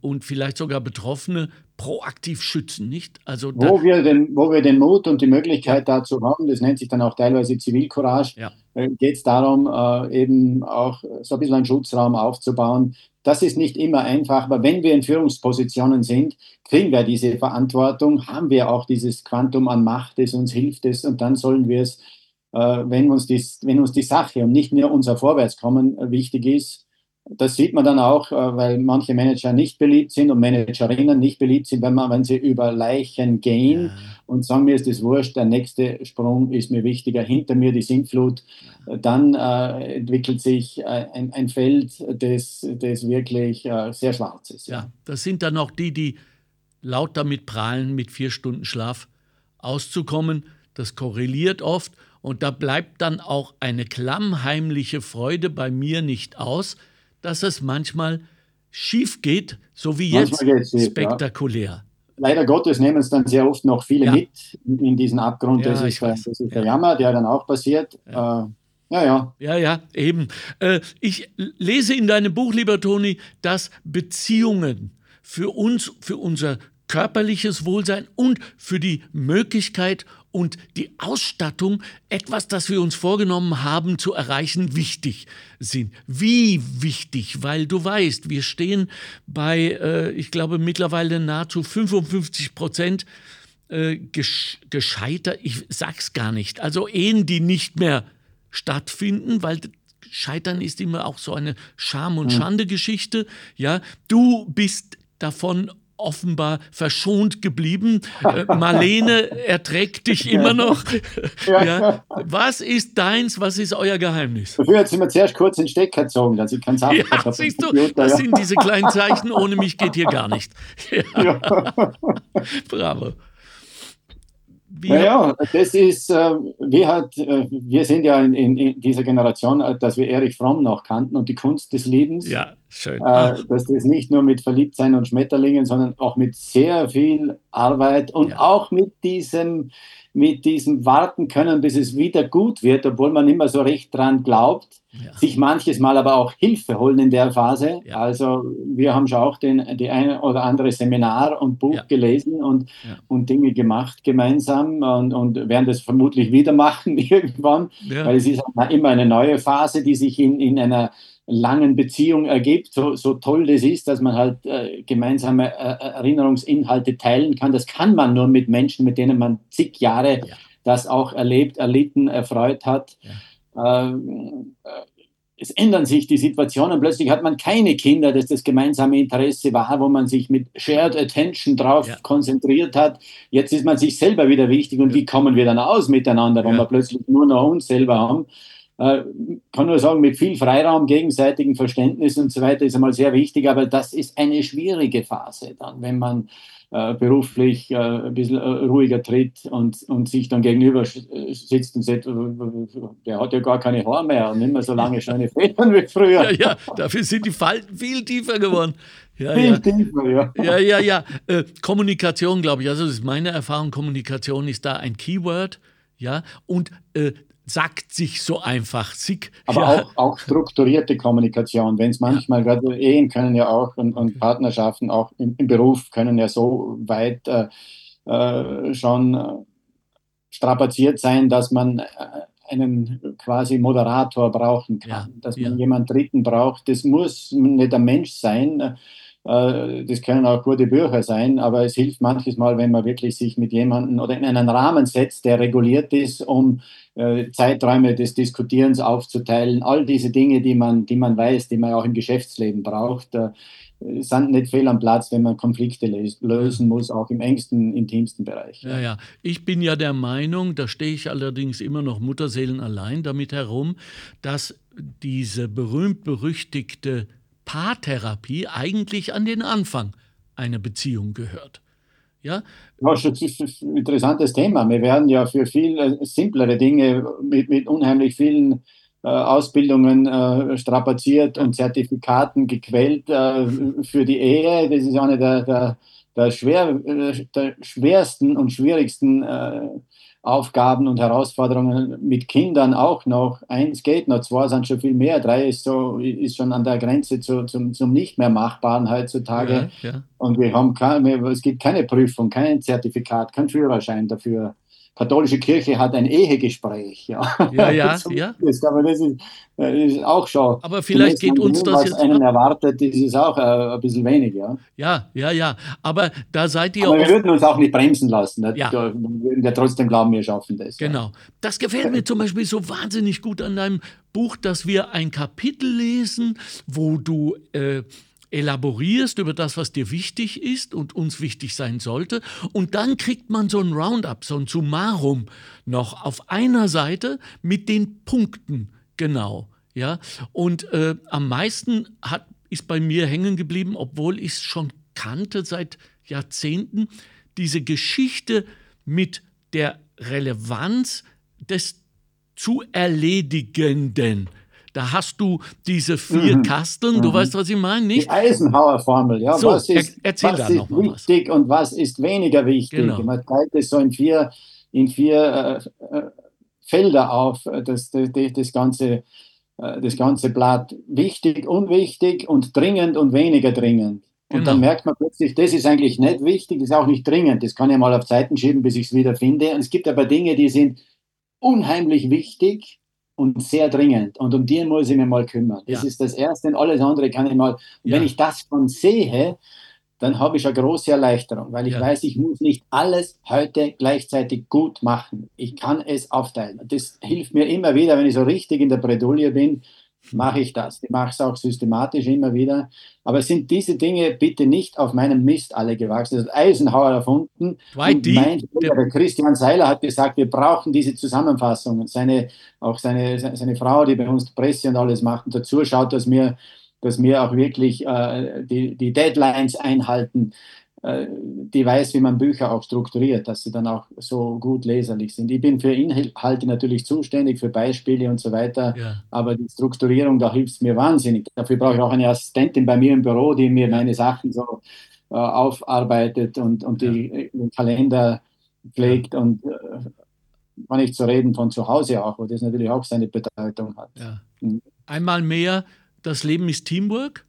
Speaker 2: und vielleicht sogar Betroffene proaktiv schützen, nicht?
Speaker 3: Also wo, wir den, wo wir den Mut und die Möglichkeit dazu haben, das nennt sich dann auch teilweise Zivilcourage, ja. Äh, geht es darum, äh, eben auch so ein bisschen einen Schutzraum aufzubauen. Das ist nicht immer einfach, aber wenn wir in Führungspositionen sind, kriegen wir diese Verantwortung, haben wir auch dieses Quantum an Macht, das uns hilft es und dann sollen wir es, äh, wenn, uns die, wenn uns die Sache und nicht nur unser Vorwärtskommen äh, wichtig ist, das sieht man dann auch, äh, weil manche Manager nicht beliebt sind und Managerinnen nicht beliebt sind, wenn, man, wenn sie über Leichen gehen ja. und sagen, mir ist das wurscht, der nächste Sprung ist mir wichtiger, hinter mir die Sintflut, dann äh, entwickelt sich äh, ein, ein, Feld, das, das wirklich äh, sehr schwarz ist.
Speaker 2: Ja. ja, das sind dann auch die, die laut damit prahlen, mit vier Stunden Schlaf auszukommen. Das korreliert oft und da bleibt dann auch eine klammheimliche Freude bei mir nicht aus, dass es manchmal schief geht, so wie jetzt spektakulär. Ja.
Speaker 3: Leider Gottes nehmen es dann sehr oft noch viele ja. mit in diesen Abgrund. Ja, das, ist, das ist der Jammer, der dann auch passiert. Ja. Äh, ja, ja.
Speaker 2: Ja, ja, eben. Äh, ich lese in deinem Buch, lieber Toni, dass Beziehungen für uns, für unser körperliches Wohlsein und für die Möglichkeit und die Ausstattung, etwas, das wir uns vorgenommen haben zu erreichen, wichtig sind. Wie wichtig? Weil du weißt, wir stehen bei, äh, ich glaube, mittlerweile nahezu 55 Prozent äh, gescheitert. Ich sag's gar nicht. Also Ehen, die nicht mehr stattfinden, weil Scheitern ist immer auch so eine Scham- und hm. Schande-Geschichte. Ja, du bist davon offenbar verschont geblieben. Äh, Marlene erträgt dich immer noch. Ja. Was ist deins, was ist euer Geheimnis?
Speaker 3: Dafür sind wir zuerst kurz den Stecker gezogen, dass ich keinen Saft
Speaker 2: ja, habe. Siehst du, das sind diese kleinen Zeichen, ohne mich geht hier gar nicht. Ja. Bravo.
Speaker 3: naja, das ist, äh, wir, hat, äh, wir sind ja in, in, in, dieser Generation, äh, dass wir Erich Fromm noch kannten und die Kunst des Lebens.
Speaker 2: Ja, schön.
Speaker 3: Äh, dass das nicht nur mit Verliebtsein und Schmetterlingen, sondern auch mit sehr viel Arbeit und ja. auch mit diesem mit diesem Warten können, bis es wieder gut wird, obwohl man immer so recht dran glaubt, ja. sich manches Mal aber auch Hilfe holen in der Phase. Ja. Also wir haben schon auch den, die eine oder andere Seminar und Buch gelesen und, und Dinge gemacht gemeinsam und, und werden das vermutlich wieder machen irgendwann, weil es ist immer eine neue Phase, die sich in, in einer langen Beziehung ergibt, so, so toll das ist, dass man halt äh, gemeinsame äh, Erinnerungsinhalte teilen kann. Das kann man nur mit Menschen, mit denen man zig Jahre ja. das auch erlebt, erlitten, erfreut hat. Ja. Ähm, äh, es ändern sich die Situationen. Plötzlich hat man keine Kinder, dass das gemeinsame Interesse war, wo man sich mit Shared Attention drauf ja. konzentriert hat. Jetzt ist man sich selber wieder wichtig und wie kommen wir dann aus miteinander, wenn wir plötzlich nur noch uns selber haben. Äh, kann nur sagen, mit viel Freiraum, gegenseitigem Verständnis und so weiter ist einmal sehr wichtig, aber das ist eine schwierige Phase dann, wenn man äh, beruflich äh, ein bisschen äh, ruhiger tritt und, und sich dann gegenüber äh, sitzt und sagt, der hat ja gar keine Haare mehr und nicht mehr so lange schöne Federn wie früher.
Speaker 2: Ja, ja, dafür sind die Falten viel tiefer geworden. Ja,
Speaker 3: viel
Speaker 2: ja.
Speaker 3: tiefer, ja.
Speaker 2: Ja, ja, ja. Äh, Kommunikation, glaube ich, also das ist meine Erfahrung, Kommunikation ist da ein Keyword. Ja, und äh, sagt sich so einfach. Sick.
Speaker 3: Aber
Speaker 2: ja.
Speaker 3: auch, auch strukturierte Kommunikation, wenn es manchmal, ja. gerade Ehen können ja auch und, und Partnerschaften auch im, im, Beruf können ja so weit äh, äh, schon äh, strapaziert sein, dass man äh, einen quasi Moderator brauchen kann, ja. dass man jemanden Dritten braucht. Das muss nicht ein Mensch sein, das können auch gute Bücher sein, aber es hilft manches Mal, wenn man wirklich sich mit jemandem oder in einen Rahmen setzt, der reguliert ist, um äh, Zeiträume des Diskutierens aufzuteilen. All diese Dinge, die man, die man weiß, die man auch im Geschäftsleben braucht, äh, sind nicht fehl am Platz, wenn man Konflikte lösen muss, auch im engsten, intimsten Bereich.
Speaker 2: Ja, ja. Ich bin ja der Meinung, da stehe ich allerdings immer noch Mutterseelen allein damit herum, dass diese berühmt-berüchtigte Paartherapie eigentlich an den Anfang einer Beziehung gehört. Ja?
Speaker 3: das ist ein interessantes Thema. Wir werden ja für viel äh, simplere Dinge mit, mit unheimlich vielen äh, Ausbildungen äh, strapaziert und Zertifikaten gequält äh, für die Ehe. Das ist eine der, der, der, schwer, äh, der schwersten und schwierigsten äh, Aufgaben und Herausforderungen mit Kindern auch noch. Eins geht noch, zwei sind schon viel mehr, drei ist, so, ist schon an der Grenze zu, zum, zum nicht mehr Machbaren heutzutage. Ja, ja. Und wir haben keine, es gibt keine Prüfung, kein Zertifikat, kein Führerschein dafür katholische Kirche hat ein Ehegespräch. Ja,
Speaker 2: ja, ja. ja.
Speaker 3: Aber das ist, äh, ist, auch schon.
Speaker 2: Aber vielleicht geht uns das
Speaker 3: jetzt. Was einen erwartet, das ist auch äh, ein bisschen wenig. Ja,
Speaker 2: ja, ja. ja. Aber da seid ihr.
Speaker 3: Aber wir würden uns auch nicht bremsen lassen. Ne? Ja. Wir würden ja trotzdem glauben, wir schaffen das.
Speaker 2: Genau. Ja. Das gefällt mir zum Beispiel so wahnsinnig gut an deinem Buch, dass wir ein Kapitel lesen, wo du. Äh, elaborierst über das, was dir wichtig ist und uns wichtig sein sollte. Und dann kriegt man so ein Roundup, so ein Summarum noch auf einer Seite mit den Punkten genau. Ja? Und äh, am meisten hat, ist bei mir hängen geblieben, obwohl ich es schon kannte seit Jahrzehnten, diese Geschichte mit der Relevanz des zu Erledigenden. Da hast du diese vier mhm. Kasteln, du mhm. weißt, was ich meine, nicht?
Speaker 3: Die Eisenhower-Formel, ja.
Speaker 2: So, was ist, erzähl
Speaker 3: was ist wichtig was. und was ist weniger wichtig? Genau. Man teilt es so in vier, in vier äh, äh Felder auf, äh, das, das, das, ganze, äh, das ganze Blatt. Wichtig, unwichtig und dringend und weniger dringend. Und genau. dann merkt man plötzlich, das ist eigentlich nicht wichtig, das ist auch nicht dringend. Das kann ich mal auf Zeiten schieben, bis ich es wieder finde. Und es gibt aber Dinge, die sind unheimlich wichtig und sehr dringend. Und um die muss ich mir mal kümmern. Das ja. ist das Erste und alles andere kann ich mal. Und ja. wenn ich das von sehe, dann habe ich eine große Erleichterung, weil ich ja. weiß, ich muss nicht alles heute gleichzeitig gut machen. Ich kann es aufteilen. Das hilft mir immer wieder, wenn ich so richtig in der Bredouille bin, mache ich das. Ich mache es auch systematisch immer wieder. Aber sind diese Dinge bitte nicht auf meinem Mist alle gewachsen? Das hat Eisenhower erfunden.
Speaker 2: Mein
Speaker 3: der Christian Seiler hat gesagt, wir brauchen diese Zusammenfassung. Und seine, auch seine, seine Frau, die bei uns Presse und alles macht und dazu schaut, dass wir, dass wir auch wirklich äh, die, die Deadlines einhalten. Äh, die weiß, wie man Bücher auch strukturiert, dass sie dann auch so gut leserlich sind. Ich bin für Inhalte natürlich zuständig, für Beispiele und so weiter, ja. aber die Strukturierung, da hilft es mir wahnsinnig. Dafür brauche ich auch eine Assistentin bei mir im Büro, die mir meine Sachen so äh, aufarbeitet und, und ja. die, den Kalender pflegt ja. und äh, nicht zu reden von zu Hause auch, wo das natürlich auch seine Bedeutung hat.
Speaker 2: Mhm. Einmal mehr, das Leben ist Teamwork.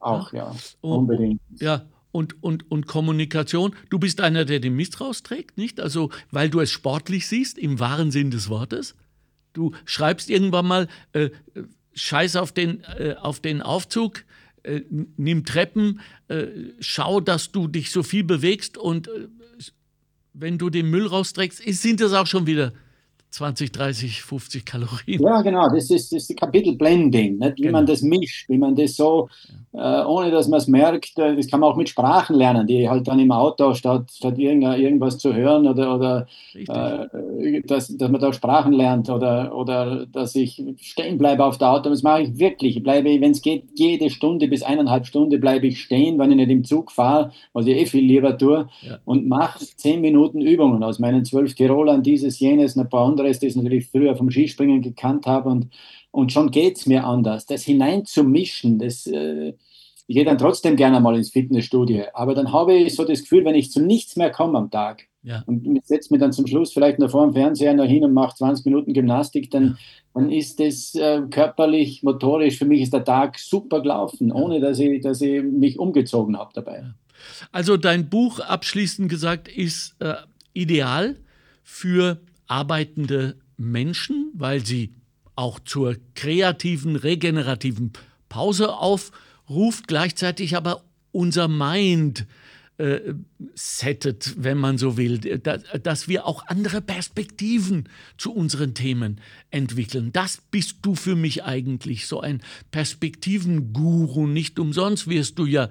Speaker 3: Auch, ja, unbedingt.
Speaker 2: Ja, und, und, und Kommunikation. Du bist einer, der den Mist rausträgt, nicht? Also, weil du es sportlich siehst, im wahren Sinn des Wortes. Du schreibst irgendwann mal, äh, scheiß auf den, äh, auf den Aufzug, äh, nimm Treppen, äh, schau, dass du dich so viel bewegst und äh, wenn du den Müll rausträgst, sind das auch schon wieder 20, 30, 50 Kalorien.
Speaker 3: Ja, genau, das ist das ist Kapitel Blending, nicht? wie
Speaker 2: Genau.
Speaker 3: man das mischt, wie man das so, äh, ohne dass man es merkt, äh, das kann man auch mit Sprachen lernen, die halt dann im Auto statt, statt irgend- irgendwas zu hören oder, oder äh, dass, dass man da Sprachen lernt oder, oder dass ich stehen bleibe auf der Auto. Das mache ich wirklich. Ich bleibe, wenn es geht, jede Stunde bis eineinhalb Stunde bleibe ich stehen, wenn ich nicht im Zug fahre, was ich eh viel lieber tue,
Speaker 2: Ja.
Speaker 3: und mache zehn Minuten Übungen aus meinen zwölf Tirolern, dieses, jenes, ein paar anderes, die ich natürlich früher vom Skispringen gekannt habe. Und, und schon geht es mir anders. Das hineinzumischen, das. Äh, ich gehe dann trotzdem gerne mal ins Fitnessstudio, aber dann habe ich so das Gefühl, wenn ich zu nichts mehr komme am Tag,
Speaker 2: Ja.
Speaker 3: und setze mich dann zum Schluss vielleicht noch vor dem Fernseher noch hin und mache 20 Minuten Gymnastik, dann, dann ist das äh, körperlich, motorisch, für mich ist der Tag super gelaufen, ohne dass ich, dass ich mich umgezogen habe dabei.
Speaker 2: Also dein Buch, abschließend gesagt, ist äh, ideal für arbeitende Menschen, weil sie auch zur kreativen, regenerativen Pause aufruft, gleichzeitig aber unser Mind äh, settet, wenn man so will, da, dass wir auch andere Perspektiven zu unseren Themen entwickeln. Das bist du für mich eigentlich, so ein Perspektivenguru. Nicht umsonst wirst du ja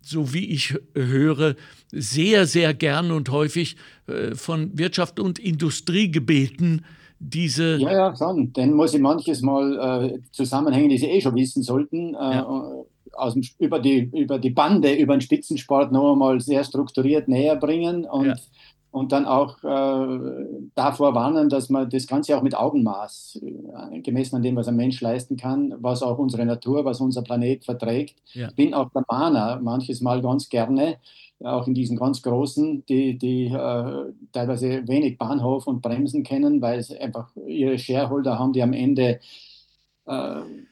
Speaker 2: so wie ich höre, sehr, sehr gern und häufig äh, von Wirtschaft und Industrie gebeten, diese.
Speaker 3: Ja, ja, schon. Dann muss ich manches Mal äh, Zusammenhänge, die Sie eh schon wissen sollten, äh, aus dem, über, die, über die Bande, über den Spitzensport noch einmal sehr strukturiert näher bringen und,
Speaker 2: Ja.
Speaker 3: Und dann auch äh, davor warnen, dass man das Ganze auch mit Augenmaß, äh, gemessen an dem, was ein Mensch leisten kann, was auch unsere Natur, was unser Planet verträgt.
Speaker 2: Ja.
Speaker 3: Bin auch der Mahner manches Mal ganz gerne, auch in diesen ganz großen, die, die äh, teilweise wenig Bahnhof und Bremsen kennen, weil sie einfach ihre Shareholder haben, die am Ende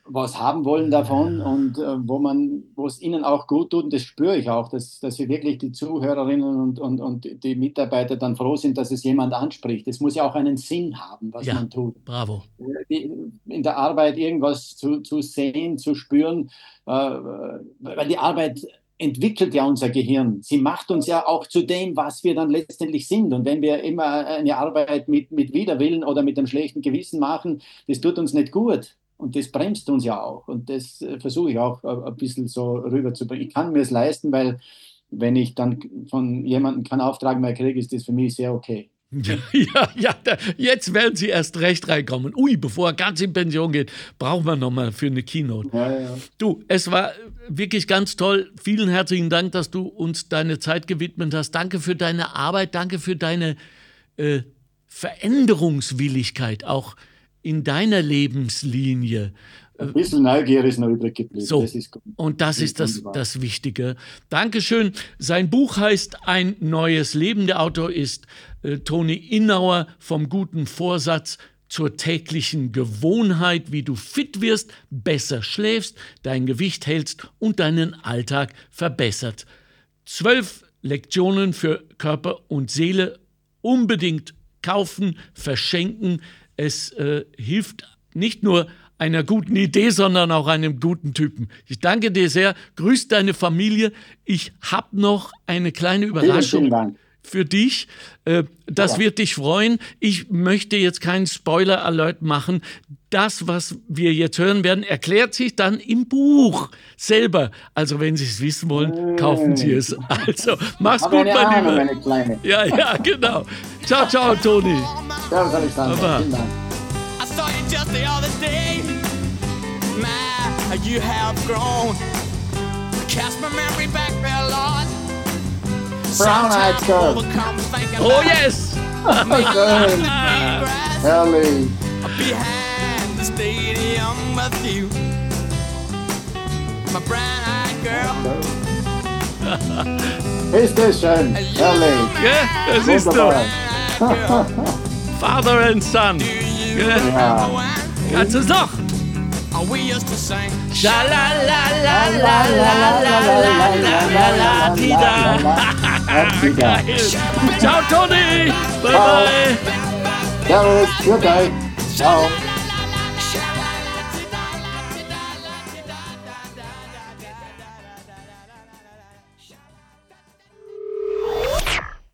Speaker 3: was haben wollen davon und äh, wo man, wo es ihnen auch gut tut, und das spüre ich auch, dass, dass wir wirklich die Zuhörerinnen und, und, und die Mitarbeiter dann froh sind, dass es jemand anspricht. Es muss ja auch einen Sinn haben, was
Speaker 2: Ja.
Speaker 3: man tut
Speaker 2: Bravo.
Speaker 3: in der Arbeit irgendwas zu, zu sehen, zu spüren, äh, weil die Arbeit entwickelt ja unser Gehirn. Sie macht uns ja auch zu dem, was wir dann letztendlich sind. Und wenn wir immer eine Arbeit mit, mit Widerwillen oder mit einem schlechten Gewissen machen, das tut uns nicht gut. Und das bremst uns ja auch. Und das äh, versuche ich auch äh, ein bisschen so rüberzubringen. Ich kann mir es leisten, weil wenn ich dann von jemandem keinen Auftrag mehr kriege, ist das für mich sehr okay.
Speaker 2: Ja, ja, da, jetzt werden Sie erst recht reinkommen. Ui, bevor er ganz in Pension geht, brauchen wir nochmal für eine Keynote.
Speaker 3: Ja, ja.
Speaker 2: Du, es war wirklich ganz toll. Vielen herzlichen Dank, dass du uns deine Zeit gewidmet hast. Danke für deine Arbeit, danke für deine äh, Veränderungswilligkeit, auch in deiner Lebenslinie.
Speaker 3: Ein bisschen Neugier ist noch übrig geblieben.
Speaker 2: So,
Speaker 3: Das
Speaker 2: und das ist das, das Wichtige. Dankeschön. Sein Buch heißt Ein neues Leben. Der Autor ist äh, Toni Innauer vom guten Vorsatz zur täglichen Gewohnheit, wie du fit wirst, besser schläfst, dein Gewicht hältst und deinen Alltag verbessert. Zwölf Lektionen für Körper und Seele unbedingt kaufen, verschenken. Es äh, hilft nicht nur einer guten Idee, sondern auch einem guten Typen. Ich danke dir sehr. Grüß deine Familie. Ich habe noch eine kleine
Speaker 3: Vielen,
Speaker 2: Überraschung
Speaker 3: vielen Dank.
Speaker 2: Für dich. Äh, Das
Speaker 3: Ja.
Speaker 2: wird dich freuen. Ich möchte jetzt keinen Spoiler-Alert machen. Das, was wir jetzt hören werden, erklärt sich dann im Buch selber. Also, wenn Sie es wissen wollen, kaufen Sie es. Also, mach's
Speaker 3: Habe
Speaker 2: gut, mein Lieber.
Speaker 3: meine Kleine.
Speaker 2: Ja, ja, genau. Ciao, ciao, Toni.
Speaker 3: Servus, Alexander.
Speaker 2: Baba.
Speaker 3: Vielen Dank.
Speaker 9: I saw you just the other day. My, you have grown. Cast my memory back there, Lord.
Speaker 3: Brown-eyed
Speaker 9: Sometimes
Speaker 3: girl.
Speaker 9: overcome thinking
Speaker 2: Oh,
Speaker 9: about
Speaker 2: yes.
Speaker 3: Schön.
Speaker 9: grass
Speaker 3: Herrlich.
Speaker 9: behind the stadium with you. My brown-eyed girl.
Speaker 3: Ist das schön. Herrlich.
Speaker 2: Ja, das ist
Speaker 3: Wunderbar.
Speaker 2: doch Father and Son. Ja.
Speaker 3: Ja.
Speaker 2: Kannst du es noch?
Speaker 9: Oh, we used to sing.
Speaker 2: Geil. Ciao, Toni. Bye,
Speaker 3: Ciao.
Speaker 2: bye.
Speaker 3: Servus. Für euch. Ciao.